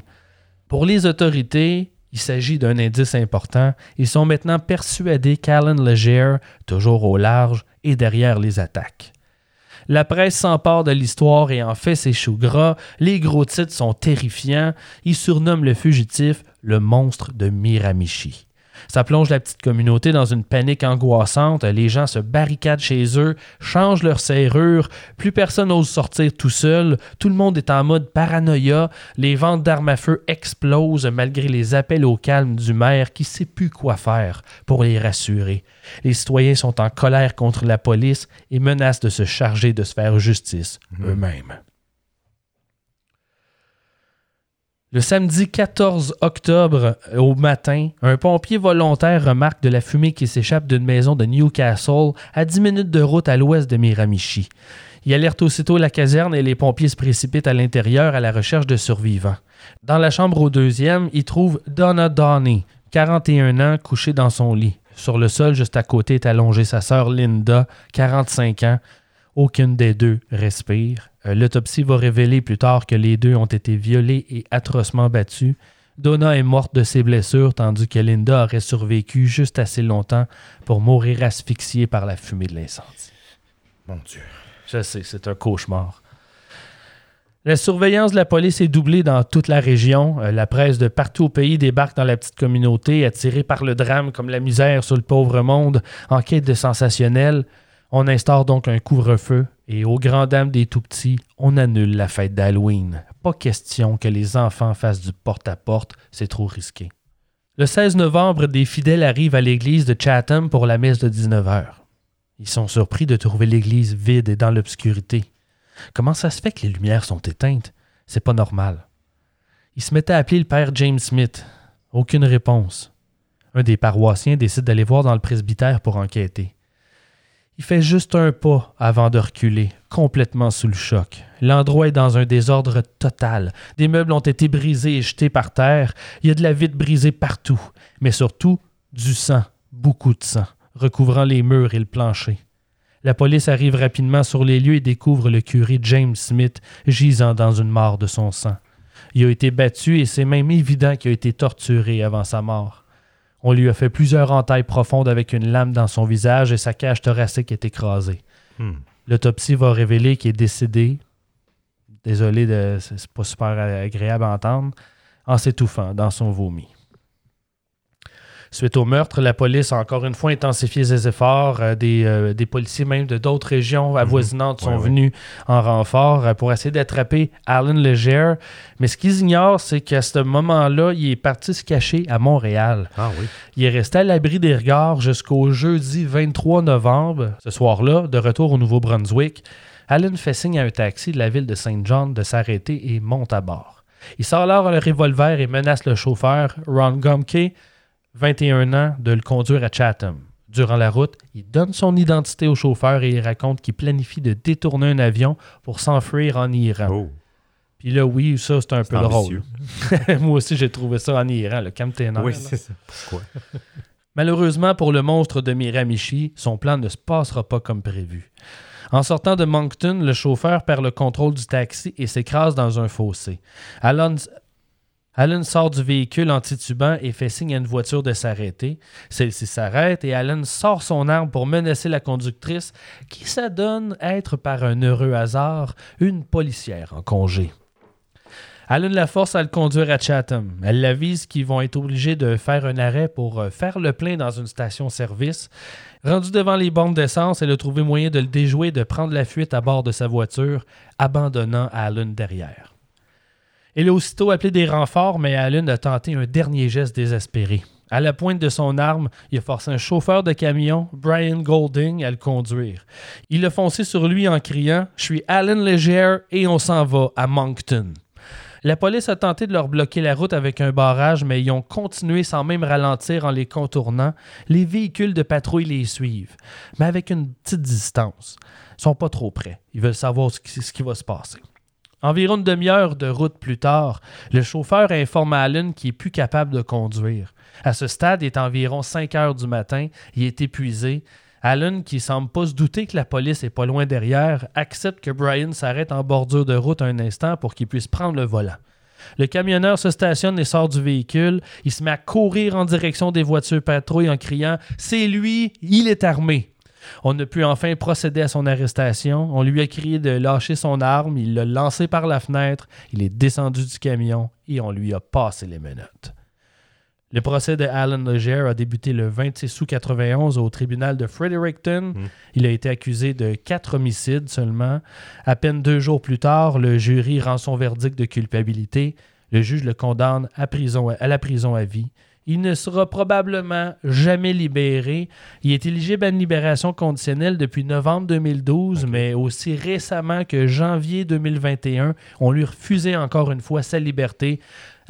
B: Pour les autorités, il s'agit d'un indice important. Ils sont maintenant persuadés qu'Alan Legere, toujours au large, est derrière les attaques. La presse s'empare de l'histoire et en fait ses choux gras. Les gros titres sont terrifiants. Ils surnomment le fugitif le monstre de Miramichi. Ça plonge la petite communauté dans une panique angoissante. Les gens se barricadent chez eux, changent leur serrure. Plus personne n'ose sortir tout seul. Tout le monde est en mode paranoïa. Les ventes d'armes à feu explosent malgré les appels au calme du maire qui ne sait plus quoi faire pour les rassurer. Les citoyens sont en colère contre la police et menacent de se charger de se faire justice eux-mêmes. Le samedi 14 octobre euh, au matin, un pompier volontaire remarque de la fumée qui s'échappe d'une maison de Newcastle à 10 minutes de route à l'ouest de Miramichi. Il alerte aussitôt la caserne et les pompiers se précipitent à l'intérieur à la recherche de survivants. Dans la chambre au deuxième, il trouve Donna Downey, 41 ans, couchée dans son lit. Sur le sol, juste à côté, est allongée sa sœur Linda, 45 ans. Aucune des deux respire. Euh, L'autopsie va révéler plus tard que les deux ont été violés et atrocement battus. Donna est morte de ses blessures, tandis que Linda aurait survécu juste assez longtemps pour mourir asphyxiée par la fumée de l'incendie.
C: Mon Dieu.
B: Je sais, c'est un cauchemar. La surveillance de la police est doublée dans toute la région. Euh, La presse de partout au pays débarque dans la petite communauté, attirée par le drame comme la misère sur le pauvre monde, en quête de sensationnel. On instaure donc un couvre-feu et aux grandes dames des tout-petits, on annule la fête d'Halloween. Pas question que les enfants fassent du porte-à-porte, c'est trop risqué. Le 16 novembre, des fidèles arrivent à l'église de Chatham pour la messe de 19h. Ils sont surpris de trouver l'église vide et dans l'obscurité. Comment ça se fait que les lumières sont éteintes? C'est pas normal. Ils se mettent à appeler le père James Smith. Aucune réponse. Un des paroissiens décide d'aller voir dans le presbytère pour enquêter. Il fait juste un pas avant de reculer, complètement sous le choc. L'endroit est dans un désordre total. Des meubles ont été brisés et jetés par terre. Il y a de la vitre brisée partout. Mais surtout, du sang, beaucoup de sang, recouvrant les murs et le plancher. La police arrive rapidement sur les lieux et découvre le curé James Smith gisant dans une mare de son sang. Il a été battu et c'est même évident qu'il a été torturé avant sa mort. On lui a fait plusieurs entailles profondes avec une lame dans son visage et sa cage thoracique est écrasée.
C: Hmm.
B: L'autopsie va révéler qu'il est décédé. Désolé, de, c'est c'est pas super agréable à entendre. En s'étouffant dans son vomi. Suite au meurtre, la police a encore une fois intensifié ses efforts. Euh, des, euh, des policiers même de d'autres régions avoisinantes sont
C: Ouais, ouais.
B: venus en renfort euh, pour essayer d'attraper Alan Legere. Mais ce qu'ils ignorent, c'est qu'à ce moment-là, il est parti se cacher à Montréal.
C: Ah oui.
B: Il est resté à l'abri des regards jusqu'au jeudi 23 novembre. Ce soir-là, de retour au Nouveau-Brunswick, Allen fait signe à un taxi de la ville de Saint John de s'arrêter et monte à bord. Il sort alors le revolver et menace le chauffeur, Ron Gumke, 21 ans, de le conduire à Chatham. Durant la route, il donne son identité au chauffeur et il raconte qu'il planifie de détourner un avion pour s'enfuir en Iran.
C: Oh.
B: Puis là, oui, ça, c'est un peu drôle. Moi aussi, j'ai trouvé ça en Iran, le Camp Ténor,
C: Oui, c'est ça. Pourquoi?
B: Malheureusement pour le monstre de Miramichi, son plan ne se passera pas comme prévu. En sortant de Moncton, le chauffeur perd le contrôle du taxi et s'écrase dans un fossé. Alan, Alan sort du véhicule en titubant et fait signe à une voiture de s'arrêter. Celle-ci s'arrête et Alan sort son arme pour menacer la conductrice, qui s'adonne être, par un heureux hasard, une policière en congé. Alan la force à le conduire à Chatham. Elle l'avise qu'ils vont être obligés de faire un arrêt pour euh, faire le plein dans une station-service. Rendu devant les bornes d'essence, elle a trouvé moyen de le déjouer et de prendre la fuite à bord de sa voiture, abandonnant Alan derrière. Elle a aussitôt appelé des renforts, mais Alan a tenté un dernier geste désespéré. À la pointe de son arme, il a forcé un chauffeur de camion, Brian Golding, à le conduire. Il a foncé sur lui en criant Je suis Alan Legere et on s'en va à Moncton. La police a tenté de leur bloquer la route avec un barrage, mais ils ont continué sans même ralentir en les contournant. Les véhicules de patrouille les suivent, mais avec une petite distance. Ils sont pas trop près. Ils veulent savoir ce qui va se passer. Environ une demi-heure de route plus tard, le chauffeur informe Allen qu'il est plus capable de conduire. À ce stade, il est environ 5 heures du matin, il est épuisé. Allen, qui semble pas se douter que la police est pas loin derrière, accepte que Brian s'arrête en bordure de route un instant pour qu'il puisse prendre le volant. Le camionneur se stationne et sort du véhicule. Il se met à courir en direction des voitures patrouilles en criant C'est lui, il est armé. On a pu enfin procéder à son arrestation. On lui a crié de lâcher son arme. Il l'a lancé par la fenêtre. Il est descendu du camion et on lui a passé les menottes. Le procès de Alan Legere a débuté le 26 août 91 au tribunal de Fredericton. Il a été accusé de quatre homicides seulement. À peine deux jours plus tard, le jury rend son verdict de culpabilité. Le juge le condamne à, prison, à la prison à vie. Il ne sera probablement jamais libéré. Il est éligible à une libération conditionnelle depuis novembre 2012, mais aussi récemment que janvier 2021, on lui refusait encore une fois sa liberté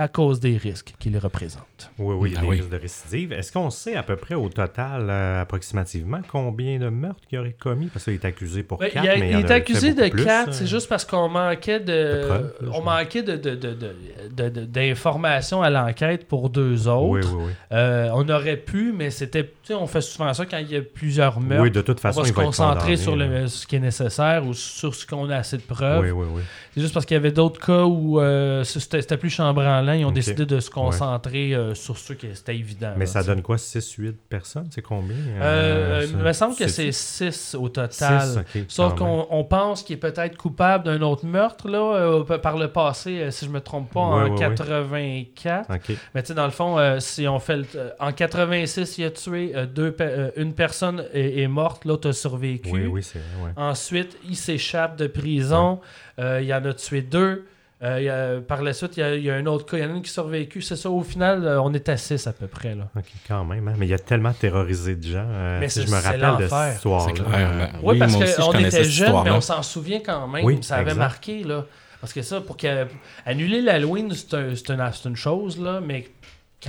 B: à cause des risques qu'ils représentent.
C: Oui, oui, il y a
A: Ah
C: des
A: oui.
C: risques de récidive. Est-ce qu'on sait à peu près au total, euh, approximativement, combien de meurtres il aurait commis? Parce qu'il est accusé pour quatre,
B: il, a-
C: mais
B: il
C: en
B: est accusé de
C: plus,
B: 4,
C: euh.
B: c'est juste parce qu'on manquait de,
C: De preuves, là,
B: on manquait de, de- de- de- de- de- d'informations à l'enquête pour deux autres.
C: Oui, oui, oui.
B: Euh, on aurait pu, mais c'était, tu sais, on fait souvent ça quand il y a plusieurs meurtres.
C: Oui, de toute
B: on
C: façon,
B: va se
C: il va être
B: concentrer
C: condamné,
B: sur le, ce qui est nécessaire ou sur ce qu'on a assez de preuves.
C: Oui, oui, oui.
B: C'est juste parce qu'il y avait d'autres cas où euh, c'était, plus chambranlant. Ils ont décidé de se concentrer euh, sur ceux qui c'était évident.
C: Mais
B: là,
C: ça donne quoi, 6-8 personnes? C'est combien?
B: Euh,
C: ça-
B: il me semble que
C: c'est
B: c'est 6 au total.
C: Six,
B: Sauf qu'on on pense qu'il est peut-être coupable d'un autre meurtre là, par le passé, si je me trompe pas,
C: Ouais,
B: en
C: ouais, ouais.
B: 84.
C: OK.
B: Mais tu sais, dans le fond, si on fait le- en 86, il a tué deux, pe- une personne est, est morte, l'autre a survécu.
C: Oui, oui, c'est.
B: Ensuite, il s'échappe de prison. Euh, il en a tué deux. Euh, il y a- par la suite, il y, a, il y a un autre cas. Il y en a une qui a survécu. C'est ça, au final, euh, on est à 6 à peu près. Là.
C: OK, quand même. hein. Mais il y a tellement terrorisé de gens. euh,
B: Mais
C: si
B: c'est-
C: je me rappelle de
B: l'enfer.
C: cette histoire
A: clair, ben,
B: Oui,
A: Oui,
B: parce qu'on était jeunes, mais on s'en souvient quand même.
C: Oui,
B: ça avait
C: exact.
B: marqué. là. Parce que ça, pour qu'annuler l'Halloween, c'est un- c'est une, c'est une chose, là, mais.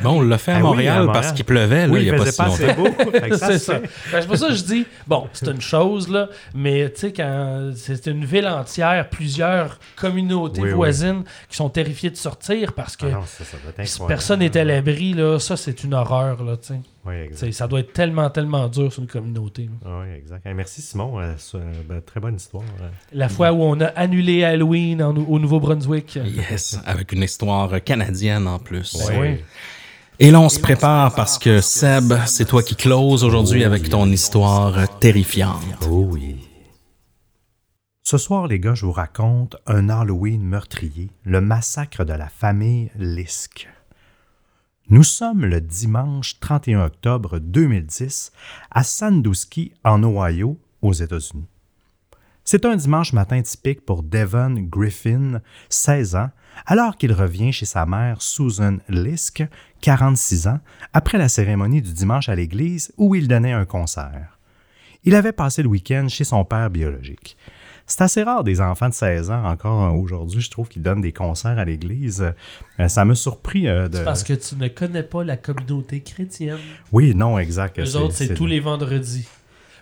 A: Bon, on l'a fait à
C: Ah oui, à Montréal.
A: parce qu'il pleuvait, là,
C: Oui,
A: il n'y a pas
C: faisait
A: si
C: pas
A: longtemps.
C: assez beau. Fait que ça
B: c'est ça. que C'est pour ça que je dis, bon, c'est une chose, là, mais tu sais, quand c'est une ville entière, plusieurs communautés
C: Oui, oui.
B: voisines qui sont terrifiées de sortir parce que
C: Ah non, ça, ça
B: personne n'est à l'abri, là, ça, c'est une horreur, là, tu sais. Ça doit être tellement, tellement dur sur une communauté. là.
C: Ah Oui, exact. Merci, Simon. euh, c'est, euh, ben, très bonne histoire. euh.
B: La fois où on a annulé Halloween en- au Nouveau-Brunswick.
A: Yes, avec une histoire canadienne en plus.
B: Ouais. Oui.
A: Et là, on se prépare parce que Seb, c'est toi qui close aujourd'hui avec ton histoire terrifiante.
C: Oh oui. Ce soir, les gars, je vous raconte un Halloween meurtrier, le massacre de la famille Lisk. Nous sommes le dimanche 31 octobre 2010 à Sandusky, en Ohio, aux États-Unis. C'est un dimanche matin typique pour Devon Griffin, 16 ans, alors qu'il revient chez sa mère Susan Lisk, 46 ans, après la cérémonie du dimanche à l'église où il donnait un concert. Il avait passé le week-end chez son père biologique. C'est assez rare des enfants de 16 ans, encore aujourd'hui, je trouve, qui donnent des concerts à l'église. Euh, ça m'a surpris euh, de...
B: Parce que tu ne connais pas la communauté chrétienne.
C: Oui, non, exact.
B: Les autres, c'est tous les vendredis.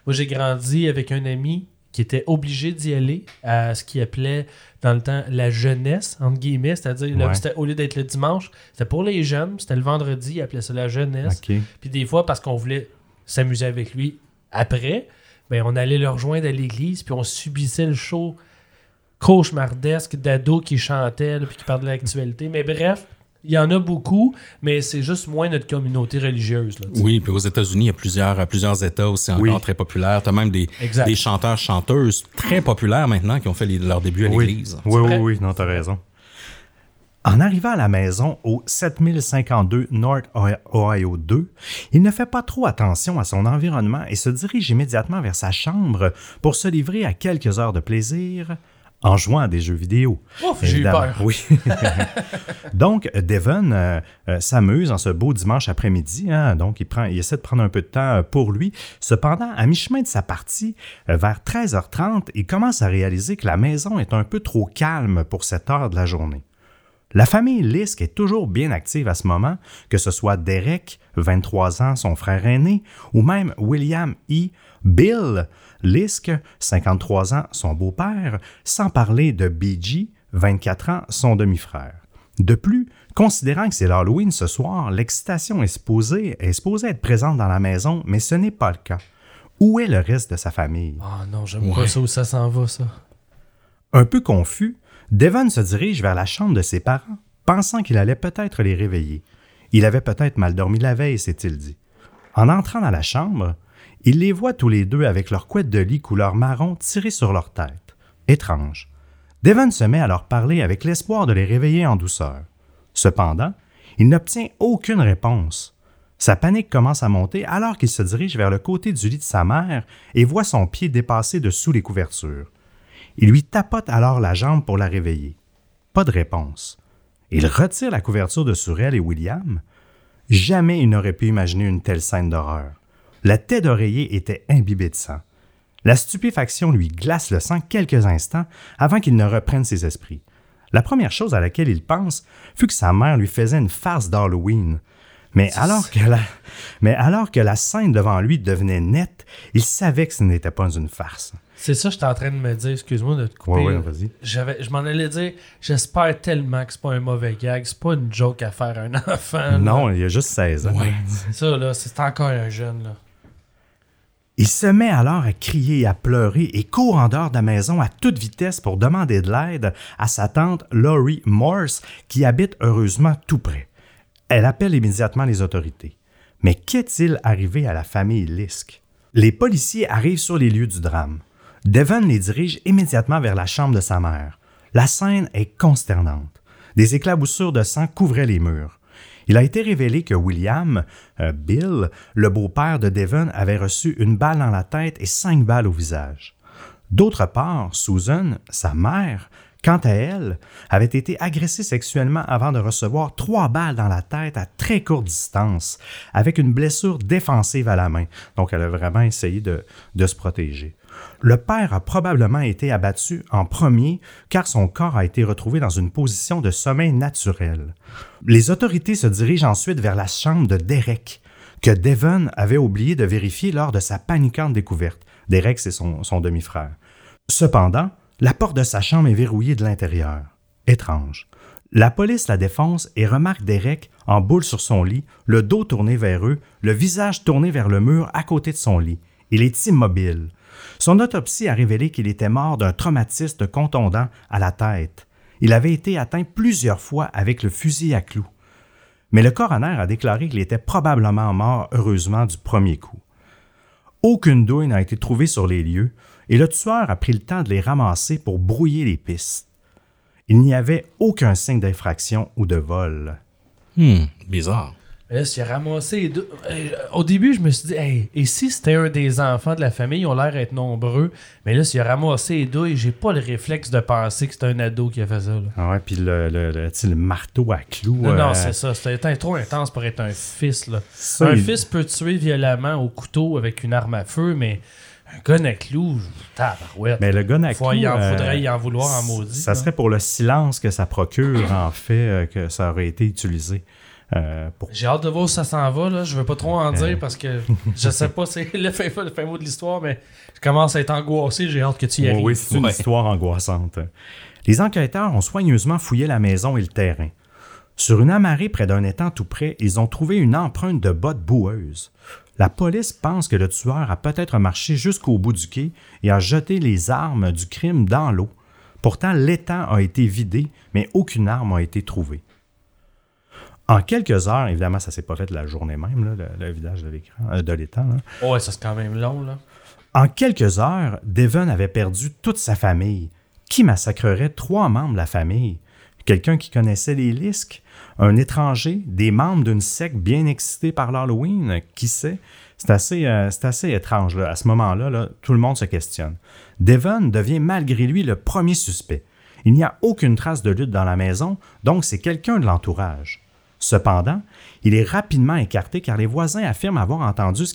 B: Moi, j'ai grandi avec un ami qui était obligé d'y aller à ce qu'il appelait dans le temps la jeunesse, entre guillemets, c'est-à-dire
C: Ouais.
B: au lieu d'être le dimanche, c'était pour les jeunes, c'était le vendredi, il appelait ça la jeunesse. Puis des fois, parce qu'on voulait s'amuser avec lui après, ben, on allait le rejoindre à l'église, puis on subissait le show cauchemardesque d'ados qui chantaient, là, puis qui parlaient de l'actualité. Mais bref, il y en a beaucoup, mais c'est juste moins notre communauté religieuse. Là, tu.
A: Oui, puis aux États-Unis, il y a plusieurs, plusieurs États aussi encore
C: Oui.
A: très populaires. Tu as même des,
B: Exact.
A: des chanteurs, chanteuses très populaires maintenant qui ont fait les- leur début à
C: Oui,
A: l'église.
C: oui, oui,
B: vrai?
C: oui, non, t'as raison. En arrivant à la maison au 7052 North Ohio 2, il ne fait pas trop attention à son environnement et se dirige immédiatement vers sa chambre pour se livrer à quelques heures de plaisir en jouant à des jeux vidéo.
B: Ouf, j'ai peur.
C: Oui. donc, Devon euh, euh, s'amuse en ce beau dimanche après-midi. hein. donc, il, prend, il essaie de prendre un peu de temps pour lui. Cependant, à mi-chemin de sa partie, euh, vers 13h30, il commence à réaliser que la maison est un peu trop calme pour cette heure de la journée. La famille Lisk est toujours bien active à ce moment, que ce soit Derek, 23 ans, son frère aîné, ou même William E. Bill Lisk, 53 ans, son beau-père, sans parler de BG, 24 ans, son demi-frère. De plus, considérant que c'est l'Halloween ce soir, l'excitation est supposée, est supposée être présente dans la maison, mais ce n'est pas le cas. Où est le reste de sa famille?
B: Ah non, j'aime
A: Ouais.
B: pas ça où ça s'en va, ça.
C: Un peu confus, Devon se dirige vers la chambre de ses parents, pensant qu'il allait peut-être les réveiller. Il avait peut-être mal dormi la veille, s'est-il dit. En entrant dans la chambre, il les voit tous les deux avec leur couette de lit couleur marron tirée sur leur tête. Étrange. Devon se met à leur parler avec l'espoir de les réveiller en douceur. Cependant, il n'obtient aucune réponse. Sa panique commence à monter alors qu'il se dirige vers le côté du lit de sa mère et voit son pied dépasser dessous les couvertures. Il lui tapote alors la jambe pour la réveiller. Pas de réponse. Il retire la couverture de sur elle et William. Jamais il n'aurait pu imaginer une telle scène d'horreur. La tête d'oreiller était imbibée de sang. La stupéfaction lui glace le sang quelques instants avant qu'il ne reprenne ses esprits. La première chose à laquelle il pense fut que sa mère lui faisait une farce d'Halloween. Mais alors, que la, mais alors que la scène devant lui devenait nette, il savait que ce n'était pas une farce.
B: C'est ça que j'étais en train de me dire, excuse-moi de te couper.
C: Ouais, ouais.
B: J'avais, je m'en allais dire, j'espère tellement que c'est pas un mauvais gag, c'est pas une joke à faire à un enfant. là.
C: Non, il a juste 16 ans.
A: Ouais.
B: Ça, là, c'est encore un jeune, là.
C: Il se met alors à crier à pleurer et court en dehors de la maison à toute vitesse pour demander de l'aide à sa tante Laurie Morse qui habite heureusement tout près. Elle appelle immédiatement les autorités. Mais qu'est-il arrivé à la famille Lisk? Les policiers arrivent sur les lieux du drame. Devon les dirige immédiatement vers la chambre de sa mère. La scène est consternante. Des éclaboussures de sang couvraient les murs. Il a été révélé que William, euh, Bill, le beau-père de Devon, avait reçu une balle dans la tête et cinq balles au visage. D'autre part, Susan, sa mère, quant à elle, avait été agressée sexuellement avant de recevoir trois balles dans la tête à très courte distance, avec une blessure défensive à la main. Donc, elle a vraiment essayé de, de se protéger. Le père a probablement été abattu en premier car son corps a été retrouvé dans une position de sommeil naturel. Les autorités se dirigent ensuite vers la chambre de Derek, que Devon avait oublié de vérifier lors de sa paniquante découverte. Derek, c'est son, son demi-frère. Cependant, la porte de sa chambre est verrouillée de l'intérieur. Étrange. La police la défonce et remarque Derek en boule sur son lit, le dos tourné vers eux, le visage tourné vers le mur à côté de son lit. Il est immobile. Son autopsie a révélé qu'il était mort d'un traumatisme contondant à la tête. Il avait été atteint plusieurs fois avec le fusil à clous. Mais le coroner a déclaré qu'il était probablement mort heureusement du premier coup. Aucune douille n'a été trouvée sur les lieux et le tueur a pris le temps de les ramasser pour brouiller les pistes. Il n'y avait aucun signe d'infraction ou de vol.
A: Hmm, bizarre.
B: Là, s'il a ramassé les deux. au début, je me suis dit, hey, et si c'était un des enfants de la famille, ils ont l'air d'être nombreux. Mais là, s'il a ramassé les deux, j'ai pas le réflexe de penser que c'est un ado qui a fait ça. Là.
C: Ah ouais, puis le, le, le- marteau à clous.
B: Non, non,
C: euh,
B: c'est ça. C'était trop intense pour être un fils. Là.
C: ça,
B: un
C: il-
B: fils peut tuer violemment au couteau avec une arme à feu, mais un gun à clous, tabarouette.
C: Mais le gun à clous,
B: il en
C: euh,
B: faudrait y en vouloir en maudit.
C: Ça
B: là.
C: serait pour le silence que ça procure, en fait, euh, que ça aurait été utilisé. Euh, pour...
B: J'ai hâte de voir où ça s'en va. Là. Je veux pas trop en dire parce que je sais pas c'est le fin, le fin mot de l'histoire, mais je commence à être angoissé. J'ai hâte que tu y arrives.
C: oui, c'est une
A: Ouais.
C: histoire angoissante. Les enquêteurs ont soigneusement fouillé la maison et le terrain. Sur une amarrée près d'un étang tout près, ils ont trouvé une empreinte de bottes boueuses. La police pense que le tueur a peut-être marché jusqu'au bout du quai et a jeté les armes du crime dans l'eau. Pourtant, l'étang a été vidé, mais aucune arme n'a été trouvée. En quelques heures, évidemment, ça s'est pas fait la journée même, là, le, le vidage de l'écran, euh, de l'étang. là.
B: Ouais, ça c'est quand même long. là.
C: En quelques heures, Devon avait perdu toute sa famille. Qui massacrerait trois membres de la famille? Quelqu'un qui connaissait les Lisques? Un étranger? Des membres d'une secte bien excités par l'Halloween? Qui sait? C'est assez, euh, c'est assez étrange. là. À ce moment-là, là, tout le monde se questionne. Devon devient malgré lui le premier suspect. Il n'y a aucune trace de lutte dans la maison, donc c'est quelqu'un de l'entourage. Cependant, il est rapidement écarté car les voisins affirment avoir entendu ce,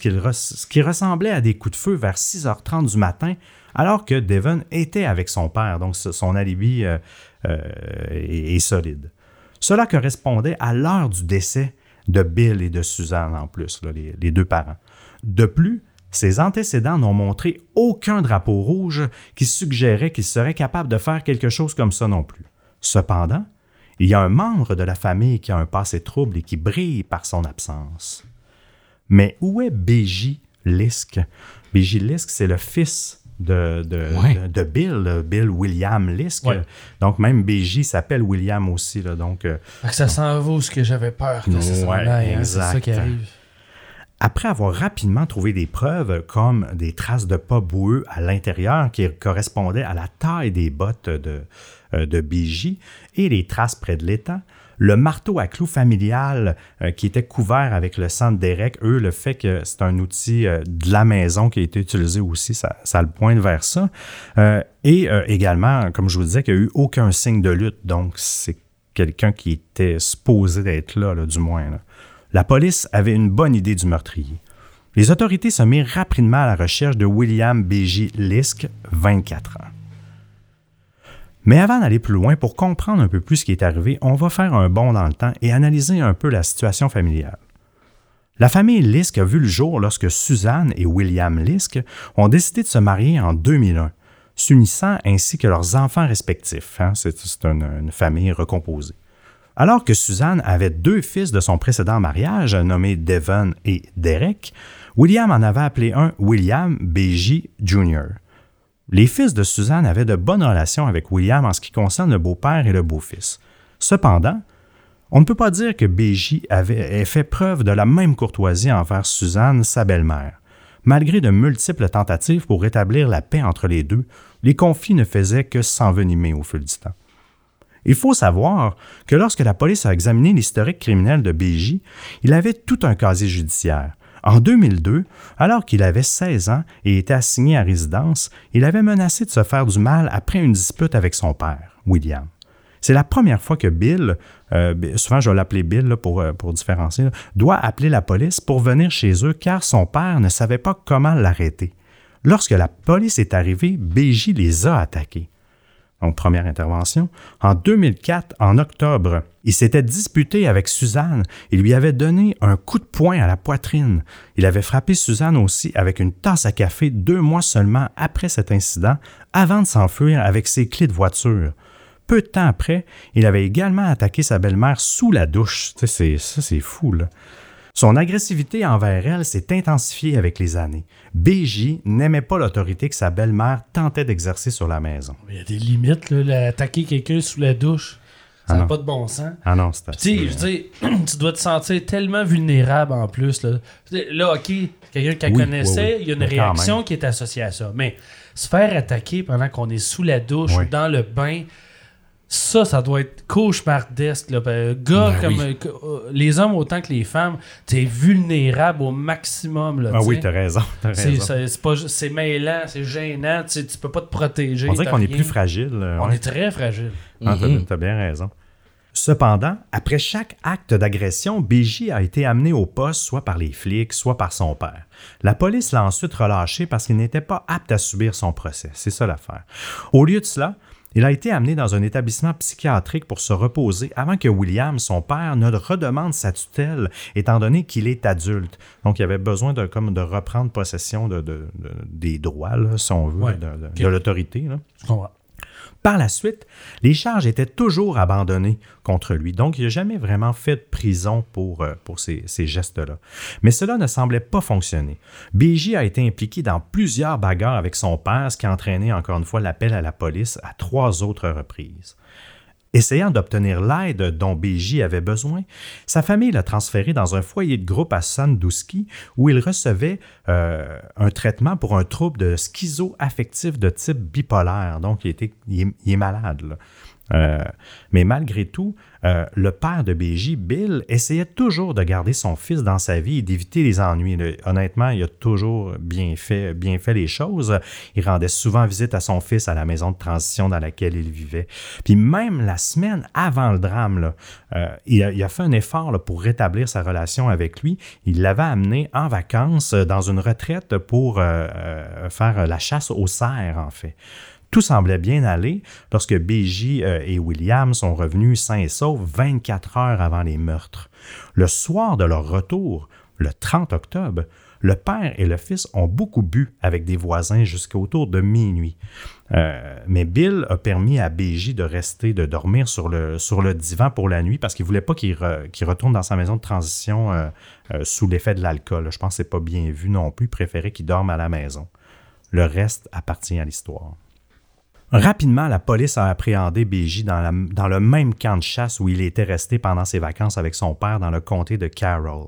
C: qui ressemblait à des coups de feu vers 6h30 du matin alors que Devon était avec son père, donc son alibi euh, euh, est, solide. Cela correspondait à l'heure du décès de Bill et de Suzanne en plus, les deux parents. De plus, ses antécédents n'ont montré aucun drapeau rouge qui suggérait qu'il serait capable de faire quelque chose comme ça non plus. Cependant, il y a un membre de la famille qui a un passé trouble et qui brille par son absence. Mais où est B.J. Lisk? B.J. Lisk, c'est le fils de, de,
A: Ouais.
C: de- Bill, Bill William Lisk.
B: Ouais.
C: Donc, même B.J. s'appelle William aussi. là. donc, euh,
B: ça s'en va ce que j'avais peur que
C: Ouais,
B: hein, C'est ça qui arrive.
C: Après avoir rapidement trouvé des preuves comme des traces de pas boueux à l'intérieur qui correspondaient à la taille des bottes de, de BJ et les traces près de l'étang, le marteau à clous familial euh, qui était couvert avec le sang de Derek, eux, le fait que c'est un outil euh, de la maison qui a été utilisé aussi, ça, le pointe vers ça. Euh, et euh, également, comme je vous disais, qu'il n'y a eu aucun signe de lutte, donc c'est quelqu'un qui était supposé d'être là, du moins. La police avait une bonne idée du meurtrier. Les autorités se mirent rapidement à la recherche de William B.J. Lisk, 24 ans. Mais avant d'aller plus loin, pour comprendre un peu plus ce qui est arrivé, on va faire un bond dans le temps et analyser un peu la situation familiale. La famille Lisk a vu le jour lorsque Suzanne et William Lisk ont décidé de se marier en 2001, s'unissant ainsi que leurs enfants respectifs. Hein. C'est une, une famille recomposée. Alors que Suzanne avait deux fils de son précédent mariage, nommés Devon et Derek, William en avait appelé un William B.J. Jr. Les fils de Suzanne avaient de bonnes relations avec William en ce qui concerne le beau-père et le beau-fils. Cependant, on ne peut pas dire que B.J. avait fait preuve de la même courtoisie envers Suzanne, sa belle-mère. Malgré de multiples tentatives pour rétablir la paix entre les deux, les conflits ne faisaient que s'envenimer au fil du temps. Il faut savoir que lorsque la police a examiné l'historique criminel de BJ, il avait tout un casier judiciaire. En 2002, alors qu'il avait 16 ans et était assigné à résidence, il avait menacé de se faire du mal après une dispute avec son père, William. C'est la première fois que Bill, euh, souvent je vais l'appeler Bill pour, euh, pour différencier, doit appeler la police pour venir chez eux car son père ne savait pas comment l'arrêter. Lorsque la police est arrivée, BJ les a attaqués en première intervention. En 2004, en octobre, il s'était disputé avec Suzanne et lui avait donné un coup de poing à la poitrine. Il avait frappé Suzanne aussi avec une tasse à café deux mois seulement après cet incident, avant de s'enfuir avec ses clés de voiture. Peu de temps après, il avait également attaqué sa belle-mère sous la douche. Ça, c'est fou, là. Son agressivité envers elle s'est intensifiée avec les années. BJ n'aimait pas l'autorité que sa belle-mère tentait d'exercer sur la maison.
B: Il y a des limites, là, attaquer quelqu'un sous la douche. Ça n'a ah pas de bon sens.
C: Ah non, c'est
B: assez... Tu dois te sentir tellement vulnérable en plus. Là, là OK, quelqu'un qu'elle connaissait, il y a une réaction qui est associée à ça. Mais se faire attaquer pendant qu'on est sous la douche ou dans le bain, ça, ça doit être cauchemardesque. Là. Ben, gars, ben comme euh, euh, les hommes autant que les femmes, t'es vulnérable au maximum. Là,
C: ah oui, t'as raison.
B: C'est mêlant, c'est gênant. Tu peux pas te protéger.
C: On dirait qu'on est plus fragile.
B: On est très fragile.
C: Ah. T'as bien raison. Cependant, après chaque acte d'agression, BJ a été amené au poste soit par les flics, soit par son père. La police l'a ensuite relâché parce qu'il n'était pas apte à subir son procès. C'est ça l'affaire. Au lieu de cela, il a été amené dans un établissement psychiatrique pour se reposer avant que William, son père, ne redemande sa tutelle, étant donné qu'il est adulte. Donc, il avait besoin de, comme de reprendre possession de, des droits, si on veut, de, l'autorité. Par la suite, les charges étaient toujours abandonnées contre lui, donc il n'a jamais vraiment fait de prison pour, euh, pour ces, gestes-là. Mais cela ne semblait pas fonctionner. BJ a été impliqué dans plusieurs bagarres avec son père, ce qui a entraîné encore une fois l'appel à la police à trois autres reprises. Essayant d'obtenir l'aide dont BJ avait besoin, sa famille l'a transféré dans un foyer de groupe à Sandusky où il recevait euh, un traitement pour un trouble de schizoaffectif de type bipolaire. Donc, il, était, il est, malade. Euh, mais malgré tout, euh, le père de BJ, Bill, essayait toujours de garder son fils dans sa vie et d'éviter les ennuis. honnêtement, il a toujours bien fait, bien fait les choses. Il rendait souvent visite à son fils à la maison de transition dans laquelle il vivait. Puis même la semaine avant le drame, euh, il, a, fait un effort pour rétablir sa relation avec lui. Il l'avait amené en vacances dans une retraite pour faire la chasse aux cerfs, en fait. Tout semblait bien aller lorsque BJ euh, et William sont revenus sains et saufs 24 heures avant les meurtres. Le soir de leur retour, le 30 octobre, le père et le fils ont beaucoup bu avec des voisins jusqu'à autour de minuit. Euh, mais Bill a permis à BJ de rester, de dormir sur le, divan pour la nuit parce qu'il ne voulait pas qu'il retourne dans sa maison de transition euh, sous l'effet de l'alcool. Je pense que ce pas bien vu non plus. Il préférait qu'il dorme à la maison. Le reste appartient à l'histoire. Rapidement, la police a appréhendé BJ dans, le même camp de chasse où il était resté pendant ses vacances avec son père dans le comté de Carroll.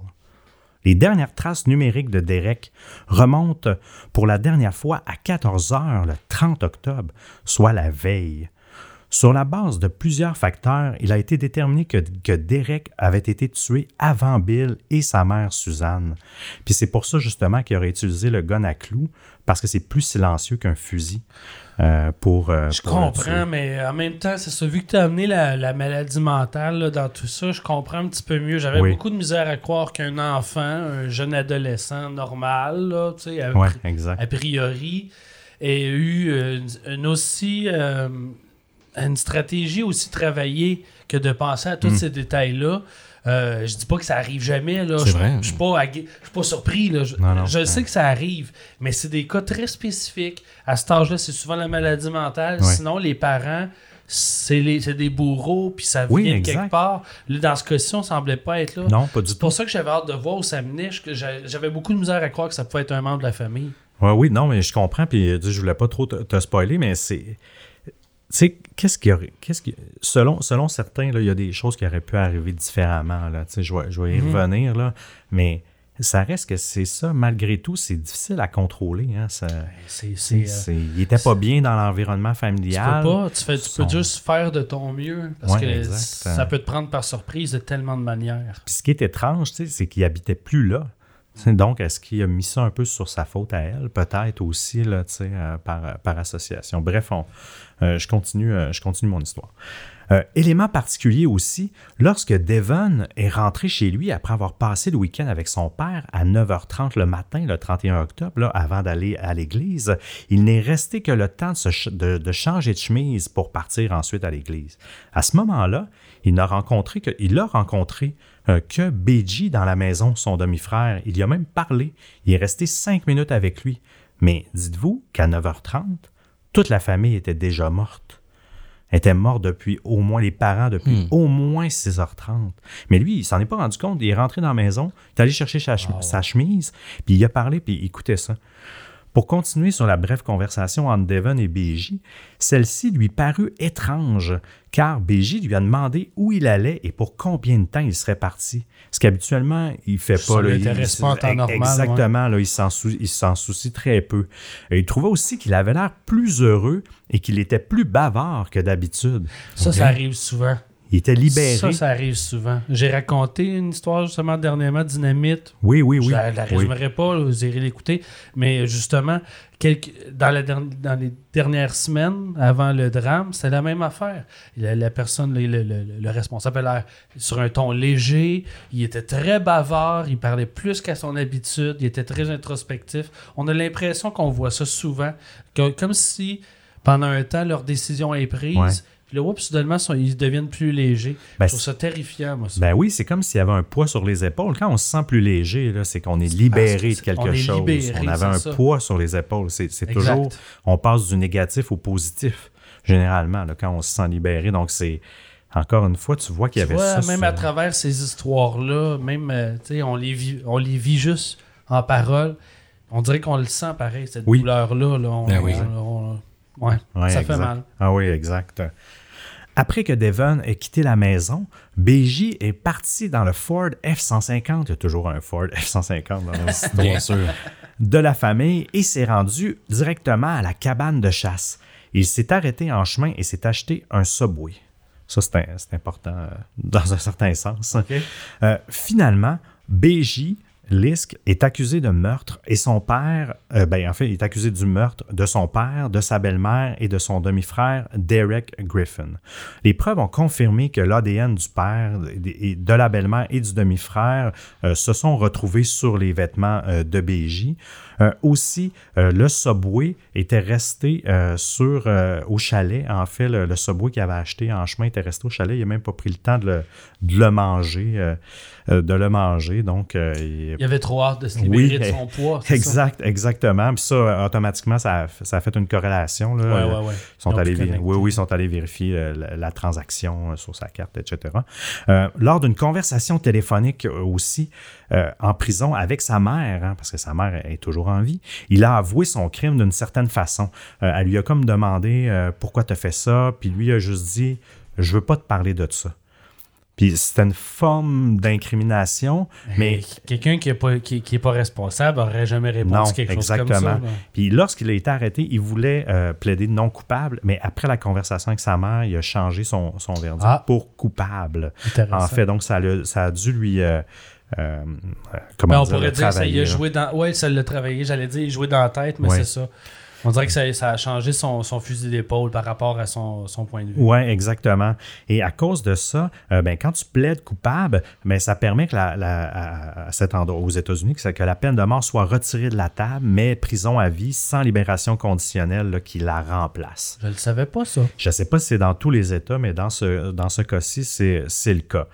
C: Les dernières traces numériques de Derek remontent pour la dernière fois à 14 heures le 30 octobre, soit la veille. Sur la base de plusieurs facteurs, il a été déterminé que, que Derek avait été tué avant Bill et sa mère Suzanne. Puis c'est pour ça justement qu'il aurait utilisé le gun à clous, parce que c'est plus silencieux qu'un fusil. Euh, pour. Euh,
B: je comprends, mais en même temps, c'est ça. Vu que tu as amené la, maladie mentale dans tout ça, je comprends un petit peu mieux. J'avais beaucoup de misère à croire qu'un enfant, un jeune adolescent normal, là, a, a priori, ait eu une, aussi. Euh, une stratégie aussi travaillée que de penser à tous
A: Hmm.
B: ces détails-là. Euh, je dis pas que ça arrive jamais. Là.
A: C'est
B: Je-
A: vrai.
B: Je suis pas, je suis pas surpris. Là. Je,
C: Non, non.
B: je sais que ça arrive, mais c'est des cas très spécifiques. À cet âge-là, c'est souvent la maladie mentale.
C: Ouais.
B: Sinon, les parents, c'est les- c'est des bourreaux, puis ça
C: Oui,
B: vient de
C: exact.
B: quelque part. Là, dans ce cas-ci, on semblait pas être là.
C: Non, pas du
B: C'est
C: tout.
B: pour ça que j'avais hâte de voir où ça menait. J'avais beaucoup de misère à croire que ça pouvait être un membre de la famille.
C: Ouais, oui, non, mais je comprends. Puis euh, je voulais pas trop te, te spoiler, mais c'est. Tu sais, qu'est-ce qu'il y aurait. Qu'est-ce qui, selon, selon certains, là, il y a des choses qui auraient pu arriver différemment. Là, Tu sais, je, vais, je vais y
B: Mhm.
C: revenir, là, mais ça reste que c'est ça. Malgré tout, c'est difficile à contrôler. Hein, ça,
B: C'est, c'est,
C: c'est,
B: euh,
C: il était pas bien dans l'environnement
B: tu
C: familial.
B: peux pas. Tu, fais, tu
C: Son-
B: peux juste faire de ton mieux. Parce
C: Ouais,
B: que
C: exact.
B: ça peut te prendre par surprise de tellement de manières.
C: Puis ce qui est étrange, tu sais, c'est qu'il habitait plus là. Donc, est-ce qu'il a mis ça un peu sur sa faute à elle? Peut-être aussi, là, sais, euh, par, association. Bref, euh, je, continue, euh, mon histoire. Euh, élément particulier aussi, lorsque Devon est rentré chez lui après avoir passé le week-end avec son père à 9h30 le matin, le 31 octobre, avant d'aller à l'église, il n'est resté que le temps de, changer de chemise pour partir ensuite à l'église. À ce moment-là, il n'a rencontré que, il a rencontré euh, que BG dans la maison, son demi-frère. Il y a même parlé. Il est resté cinq minutes avec lui. Mais dites-vous qu'à 9h30, toute la famille était déjà morte. Elle était morte depuis au moins les parents depuis au moins 6h30. Mais lui, il s'en est pas rendu compte. Il est rentré dans la maison, il est allé chercher sa, chem- sa chemise, puis il a parlé, puis écoutez ça. Pour continuer sur la brève conversation entre Devon et BJ, celle-ci lui parut étrange, car BJ lui a demandé où il allait et pour combien de temps il serait parti. Ce qu'habituellement, il fait
B: Ça
C: pas. là, il-
B: pas en temps normal,
C: Exactement, là, il s'en sou- il s'en soucie très peu. Et il trouvait aussi qu'il avait l'air plus heureux et qu'il était plus bavard que d'habitude.
B: Ça, ça arrive souvent.
C: Il était libéré.
B: Ça, ça arrive souvent. J'ai raconté une histoire justement dernièrement, Dynamite.
C: Oui, oui, oui.
B: Je la, la
C: oui.
B: résumerai pas, vous irez l'écouter. Mais justement, quelques- dans, la dans les dernières semaines, avant le drame, c'est la même affaire. La, la personne, le, le- le- le responsable, avait l'air sur un ton léger. Il était très bavard. Il parlait plus qu'à son habitude. Il était très introspectif. On a l'impression qu'on voit ça souvent. que- comme si, pendant un temps, leur décision est prise.
C: Ouais.
B: Puis là, oups, soudainement, sont- ils deviennent plus légers.
C: Ben,
B: je trouve ça terrifiant, moi. Ça.
C: Ben oui, c'est comme s'il y avait un poids sur les épaules. Quand on se sent plus léger, là, c'est qu'on est libéré de
B: c'est-
C: quelque
B: on est
C: chose.
B: libéré,
C: on avait un
B: ça.
C: poids sur les épaules. C'est toujours, on passe du négatif au positif, généralement, là, quand on se sent libéré. Donc, c'est, encore une fois, tu vois qu'il y
B: Tu
C: avait
B: vois,
C: ça.
B: même
C: sur-
B: à travers ces histoires-là, même, euh, tu sais, on les vit, on les vit juste en parole. On dirait qu'on le sent pareil, cette
C: Oui.
B: douleur-là. Là, on-
A: Ben oui.
B: on- on- ouais,
C: Ouais,
B: ça
C: exact.
B: fait mal.
C: Ah oui, exact. Après que Devon ait quitté la maison, BJ est parti dans le Ford F-150, il y a toujours un Ford F-150 dans nos
A: Bien sûr.
C: de la famille et s'est rendu directement à la cabane de chasse. Il s'est arrêté en chemin et s'est acheté un Subway. Ça, c'est important euh, dans un certain sens. Euh, finalement, BJ Lisk est accusé de meurtre et son père, euh, ben, en fait, il est accusé du meurtre de son père, de sa belle-mère et de son demi-frère Derek Griffin. Les preuves ont confirmé que l'ADN du père, et de la belle-mère et du demi-frère euh, se sont retrouvés sur les vêtements euh, de BJ. Aussi, le Subway était resté sur, au chalet. En fait, le, Subway qu'il avait acheté en chemin était resté au chalet. Il n'a même pas pris le temps de le manger. Euh, de le manger. Donc, euh, il-
B: Il avait trop hâte de se libérer de son poids. ça?
C: Exact, exactement. Puis ça, automatiquement, ça a, ça a fait une corrélation. Là.
B: Ouais, ouais, ouais.
C: Ils sont allés, oui, oui, ils sont allés vérifier euh, la, la transaction sur sa carte, etc. Euh, lors d'une conversation téléphonique aussi euh, en prison avec sa mère, hein, parce que sa mère est toujours en vie, il a avoué son crime d'une certaine façon. Euh, elle lui a comme demandé pourquoi tu as fait ça, puis lui a juste dit je veux pas te parler de ça. Puis c'était une forme d'incrimination, mais
B: Quelqu'un qui n'est pas, qui, qui est pas responsable n'aurait jamais répondu
C: non,
B: quelque chose
C: exactement.
B: comme ça. là.
C: Puis lorsqu'il a été arrêté, il voulait euh, plaider non coupable, mais après la conversation avec sa mère, il a changé son, son verdict
B: Ah.
C: pour coupable. En fait, donc ça, l'a- ça a dû lui. euh, euh, comment
B: Ben, on
C: dire,
B: pourrait dire ça a joué dans. Ouais, ça l'a travaillé. J'allais dire, il jouait dans la tête, mais
C: Ouais.
B: c'est ça. On dirait que ça, ça a changé son, son fusil d'épaule par rapport à son, son point de vue.
C: Oui, exactement. Et à cause de ça, euh, ben, quand tu plaides coupable, ben, ça permet que la, la- à, à cet endroit aux États-Unis que, la peine de mort soit retirée de la table, mais prison à vie sans libération conditionnelle là, qui la remplace.
B: Je le savais pas, ça.
C: Je ne sais pas si c'est dans tous les États, mais dans ce, dans ce cas-ci, c'est c'est le cas.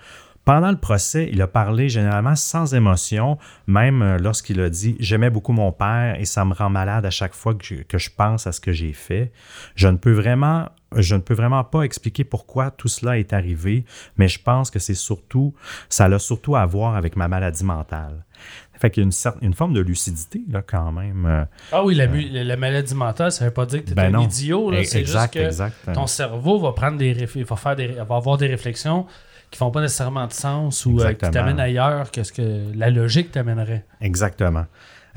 C: Pendant le procès, il a parlé généralement sans émotion, même euh, lorsqu'il a dit J'aimais beaucoup mon père et ça me rend malade à chaque fois que je, que je pense à ce que j'ai fait. Je ne peux vraiment. Je ne peux vraiment pas expliquer pourquoi tout cela est arrivé, mais je pense que c'est surtout, ça a surtout à voir avec ma maladie mentale. Fait qu'il y a une, cer- une forme de lucidité, là, quand même. euh,
B: Ah oui, la, mu- la maladie mentale, ça veut pas dire que tu es
C: Ben
B: un
C: non.
B: idiot.
C: Eh,
B: C'est juste
C: exact,
B: que
C: exact.
B: ton cerveau va prendre des va faire des, va avoir des réflexions qui font pas nécessairement de sens ou euh, qui t'amènent ailleurs que ce que la logique t'amènerait.
C: Exactement.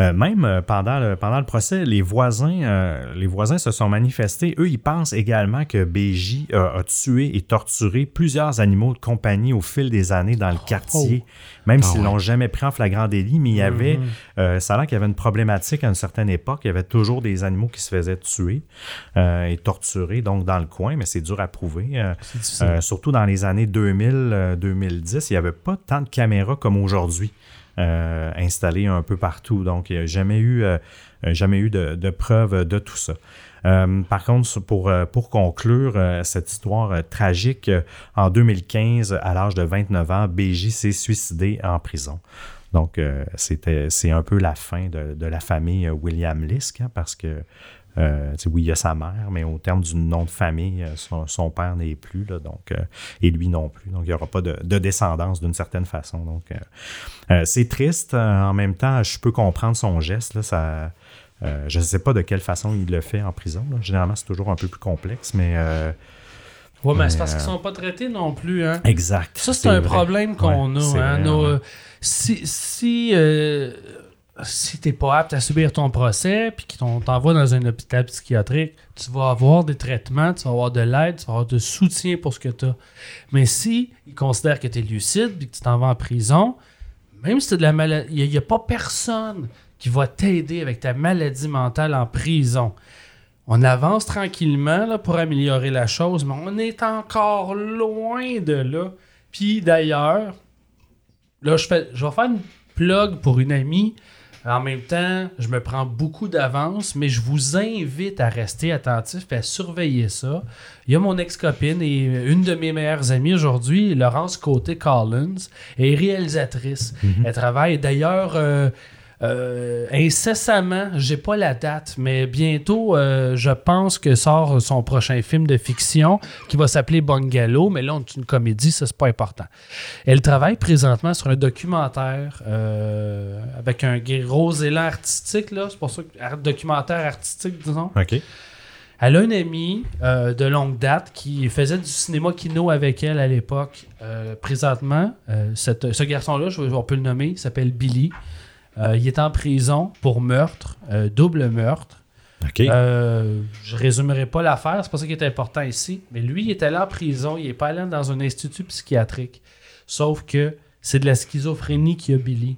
C: Euh, même euh, pendant, le, pendant le procès, les voisins, euh, les voisins se sont manifestés. Eux, ils pensent également que BJ a tué et torturé plusieurs animaux de compagnie au fil des années dans le quartier, même
A: Ah
C: s'ils
A: ouais.
C: l'ont jamais pris en flagrant délit. Mais il y avait, euh, ça a l'air qu'il y avait une problématique à une certaine époque. Il y avait toujours des animaux qui se faisaient tuer et torturer, donc dans le coin, mais c'est dur à prouver.
B: C'est difficile.
C: surtout dans les années 2000-2010, il n'y avait pas tant de caméras comme aujourd'hui euh, installées un peu partout. Donc, il n'y a jamais eu, euh, jamais eu de, de preuves de tout ça. Euh, par contre, pour, pour conclure cette histoire tragique, en 2015, à l'âge de 29 ans, BJ s'est suicidé en prison. Donc, c'était, c'est un peu la fin de, la famille William Lisk, hein, parce que euh, oui, il y a sa mère, mais au terme du nom de famille, euh, son, son père n'est plus, là, donc, euh, et lui non plus. Donc, il n'y aura pas de, de descendance d'une certaine façon. Donc, euh, c'est triste. en même temps, je peux comprendre son geste. Là, ça, je ne sais pas de quelle façon il le fait en prison. là. Généralement, c'est toujours un peu plus complexe, mais
B: ouais, mais c'est parce qu'ils
C: euh,
B: sont pas traités non plus. Hein.
C: exact.
B: Ça, c'est un
C: vrai.
B: problème qu'on
C: Ouais,
B: a. hein.
C: vrai,
B: Nos,
C: ouais.
B: si si, si t'es pas apte à subir ton procès, puis qu'on t'envoie dans un hôpital psychiatrique, tu vas avoir des traitements, tu vas avoir de l'aide, tu vas avoir de soutien pour ce que tu as. Mais si ils considèrent que tu es lucide, puis que tu t'en vas en prison, même si tu de la maladie, il n'y a, pas personne qui va t'aider avec ta maladie mentale en prison. On avance tranquillement là, pour améliorer la chose, mais on est encore loin de là. Puis d'ailleurs, là, je, fais, je vais faire une plug pour une amie. En même temps, je me prends beaucoup d'avance, mais je vous invite à rester attentif et à surveiller ça. Il y a mon ex-copine et une de mes meilleures amies aujourd'hui, Laurence Côté-Collins, est réalisatrice. Elle travaille d'ailleurs euh, euh, incessamment, j'ai pas la date, mais bientôt, euh, je pense que sort son prochain film de fiction qui va s'appeler Bungalow, mais là, c'est une comédie, ça, c'est pas important. Elle travaille présentement sur un documentaire euh, avec un gros élan artistique, là, c'est pour ça que documentaire artistique, disons.
C: OK.
B: Elle a une amie euh, de longue date qui faisait du cinéma kino avec elle à l'époque. Euh, présentement, euh, cette- ce garçon-là, je, on peut le nommer, il s'appelle Billy. Euh, il est en prison pour meurtre, euh, double meurtre.
C: OK.
B: Euh, je résumerai pas l'affaire, c'est pas ça qui est important ici. Mais lui, il est allé en prison, il est pas allé dans un institut psychiatrique. Sauf que c'est de la schizophrénie qui a Billy.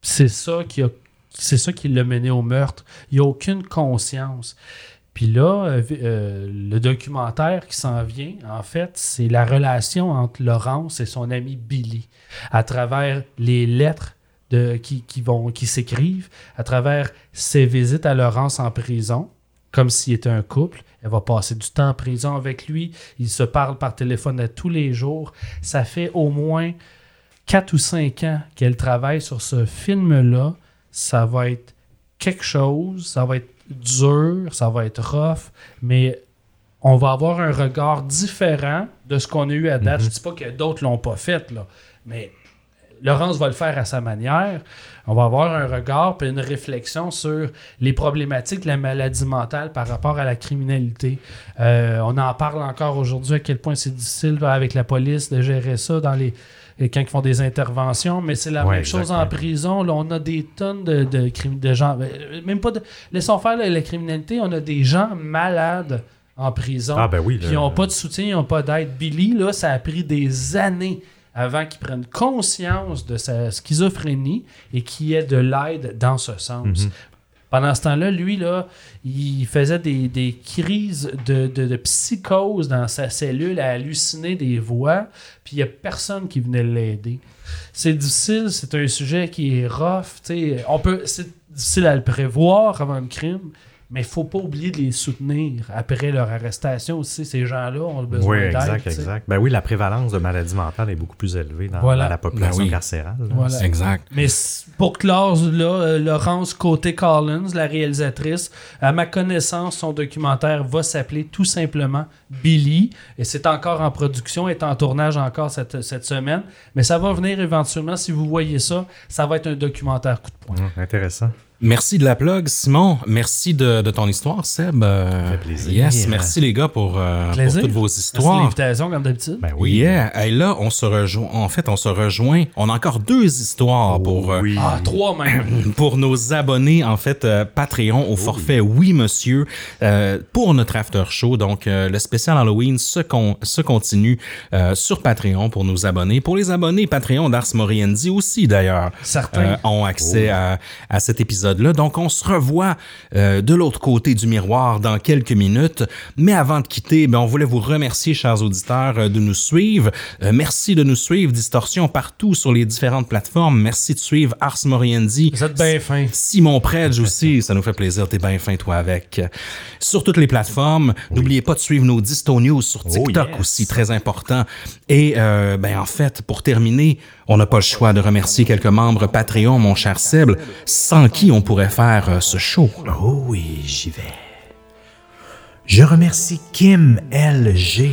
B: C'est ça qui a, c'est ça qui l'a mené au meurtre. Il a aucune conscience. Puis là, euh, le documentaire qui s'en vient, en fait, c'est la relation entre Laurence et son ami Billy, à travers les lettres de, qui, qui vont, qui s'écrivent, à travers ses visites à Laurence en prison, comme s'il était un couple. Elle va passer du temps en prison avec lui. Ils se parlent par téléphone à tous les jours. Ça fait au moins 4 ou 5 ans qu'elle travaille sur ce film-là. Ça va être quelque chose, ça va être dur, ça va être rough, mais on va avoir un regard différent de ce qu'on a eu à date. Je dis pas que d'autres l'ont pas fait, là, mais Laurence va le faire à sa manière. On va avoir un regard et une réflexion sur les problématiques de la maladie mentale par rapport à la criminalité. Euh, on en parle encore aujourd'hui à quel point c'est difficile avec la police de gérer ça dans les quand ils font des interventions, mais c'est la
C: Ouais,
B: même chose en prison. Là, on a des tonnes de, de, gens, euh, même pas de, laissons faire la, la criminalité, on a des gens malades en prison.
C: Ah, ben oui.
B: Puis ils n'ont pas de soutien, ils n'ont pas d'aide. Billy, là, ça a pris des années avant qu'il prenne conscience de sa schizophrénie et qu'il ait de l'aide dans ce sens.
C: Mhm.
B: Pendant ce temps-là, lui, là, il faisait des, des crises de, de, de psychose dans sa cellule, à halluciner des voix, puis il n'y a personne qui venait l'aider. C'est difficile, c'est un sujet qui est rough, on peut, c'est difficile à le prévoir avant le crime, mais il faut pas oublier de les soutenir après leur arrestation aussi. Ces gens-là ont besoin
C: Oui,
B: d'aide.
C: exact, exact. Ben oui, la prévalence de maladies mentales est beaucoup plus élevée dans,
B: Voilà.
C: dans la population
A: Ben oui.
C: carcérale.
B: Voilà.
A: Exact.
B: Mais pour clore, là, euh, Laurence Côté-Collins, la réalisatrice, à ma connaissance, son documentaire va s'appeler tout simplement Billy. Et c'est encore en production, est en tournage encore cette, cette semaine. Mais ça va venir éventuellement. Si vous voyez ça, ça va être un documentaire coup de poing.
C: Hum, intéressant.
A: Merci de la plug, Simon. Merci de, de ton histoire, Seb. Euh,
C: Ça fait plaisir.
A: Yes, merci les gars pour, euh, pour toutes vos
B: Merci
A: histoires.
B: l'invitation, comme d'habitude.
C: Ben oui.
A: Yeah. Hey, là, on se rejoint. En fait, on se rejoint. On a encore deux histoires pour, euh,
C: Oui.
B: Ah, trois même.
A: pour nos abonnés, en fait, euh, Patreon au forfait Oui Monsieur euh, pour notre after show. Donc, euh, le spécial Halloween se, con- se continue euh, sur Patreon pour nos abonnés. Pour les abonnés Patreon d'Ars Moriendi aussi, d'ailleurs,
B: Certains.
A: euh, ont accès à, à cet épisode-là. Donc, on se revoit euh, de l'autre côté du miroir dans quelques minutes. Mais avant de quitter, ben, on voulait vous remercier, chers auditeurs, euh, de nous suivre. Euh, merci de nous suivre, Distorsion, partout sur les différentes plateformes. Merci de suivre Ars Moriendi.
B: Vous êtes bien fin.
A: Simon Predge aussi, ça nous fait plaisir, t'es bien fin toi avec. Sur toutes les plateformes, n'oubliez pas de suivre nos Disto News sur TikTok
C: yes.
A: aussi, très important. Et ben en fait, pour terminer, on n'a pas le choix de remercier quelques membres Patreon, mon cher Seb, sans qui on pourrait faire euh, ce show.
C: Oh oui, j'y vais. Je remercie Kim LG,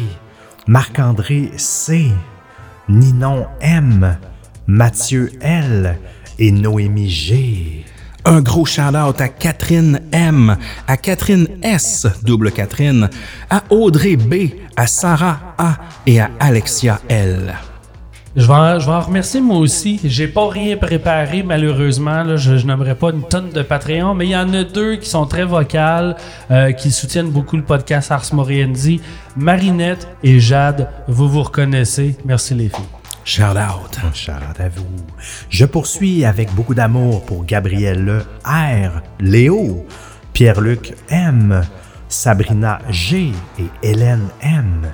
C: Marc-André C, Ninon M, Mathieu L et Noémie G.
A: Un gros shout-out à Catherine M, à Catherine S, double Catherine, à Audrey B, à Sarah A et à Alexia L.
B: Je vais, en, je vais remercier moi aussi. J'ai pas rien préparé malheureusement. Je, je n'aimerais pas une tonne de Patreon, mais il y en a deux qui sont très vocales, euh, qui soutiennent beaucoup le podcast Ars Moriendi. Marinette et Jade, vous vous reconnaissez. Merci les filles.
A: Shout-out.
C: Charlotte à vous. Je poursuis avec beaucoup d'amour pour Gabrielle R, Léo, Pierre-Luc M, Sabrina G et Hélène M.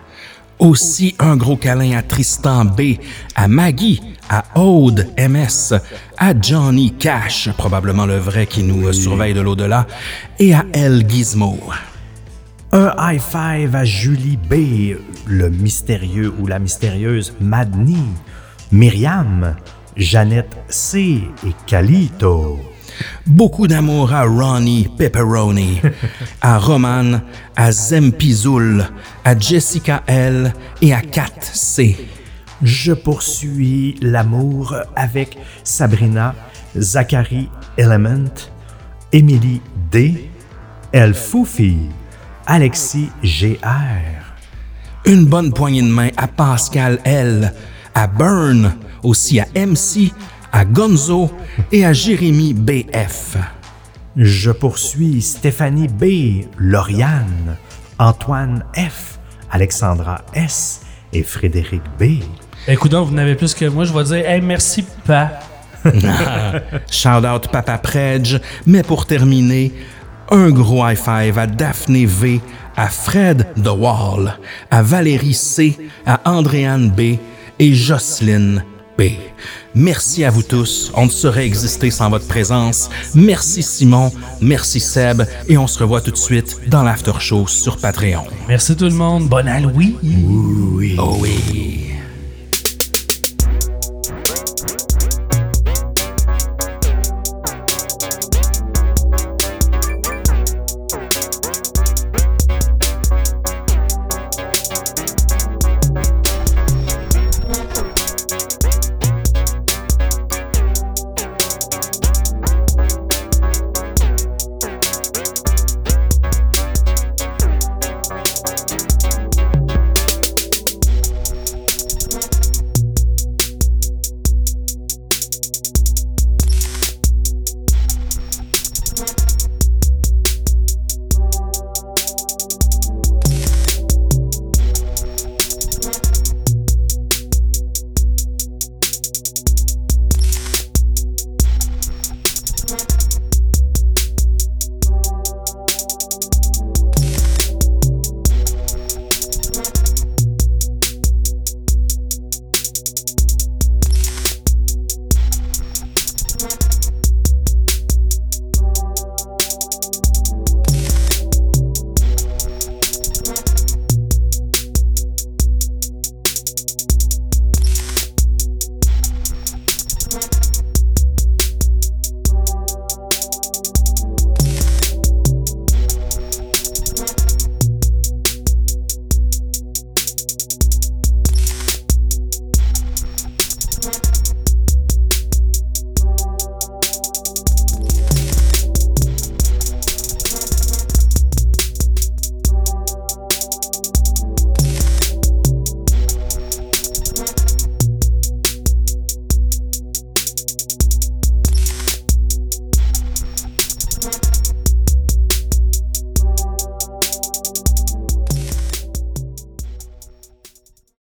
A: Aussi un gros câlin à Tristan B, à Maggie, à Aude MS, à Johnny Cash, probablement le vrai qui nous surveille de l'au-delà, et à El Gizmo.
C: Un high five à Julie B, le mystérieux ou la mystérieuse Madni, Myriam, Jeannette C et Calito.
A: Beaucoup d'amour à Ronnie Pepperoni, à Roman, à Zempizoul, à Jessica L et à Kat C.
C: Je poursuis l'amour avec Sabrina, Zachary Element, Émilie D, El Foufi, Alexis GR.
A: Une bonne poignée de main à Pascal L, à Burn, aussi à MC, à Gonzo et à Jérémy BF.
C: Je poursuis Stéphanie B, Lauriane, Antoine F, Alexandra S et Frédéric B.
B: Écoute, vous n'avez plus que moi. Je vais dire, hey, merci, pa.
A: Shout out Papa Predge, mais pour terminer, un gros high five à Daphné V, à Fred The Wall, à Valérie C, à Andréane B et Jocelyne Merci à vous tous. On ne saurait exister sans votre présence. Merci Simon, merci Seb, et on se revoit tout de suite dans l'after show sur Patreon.
B: Merci tout le monde. Bonne Halloween.
A: Oh oui.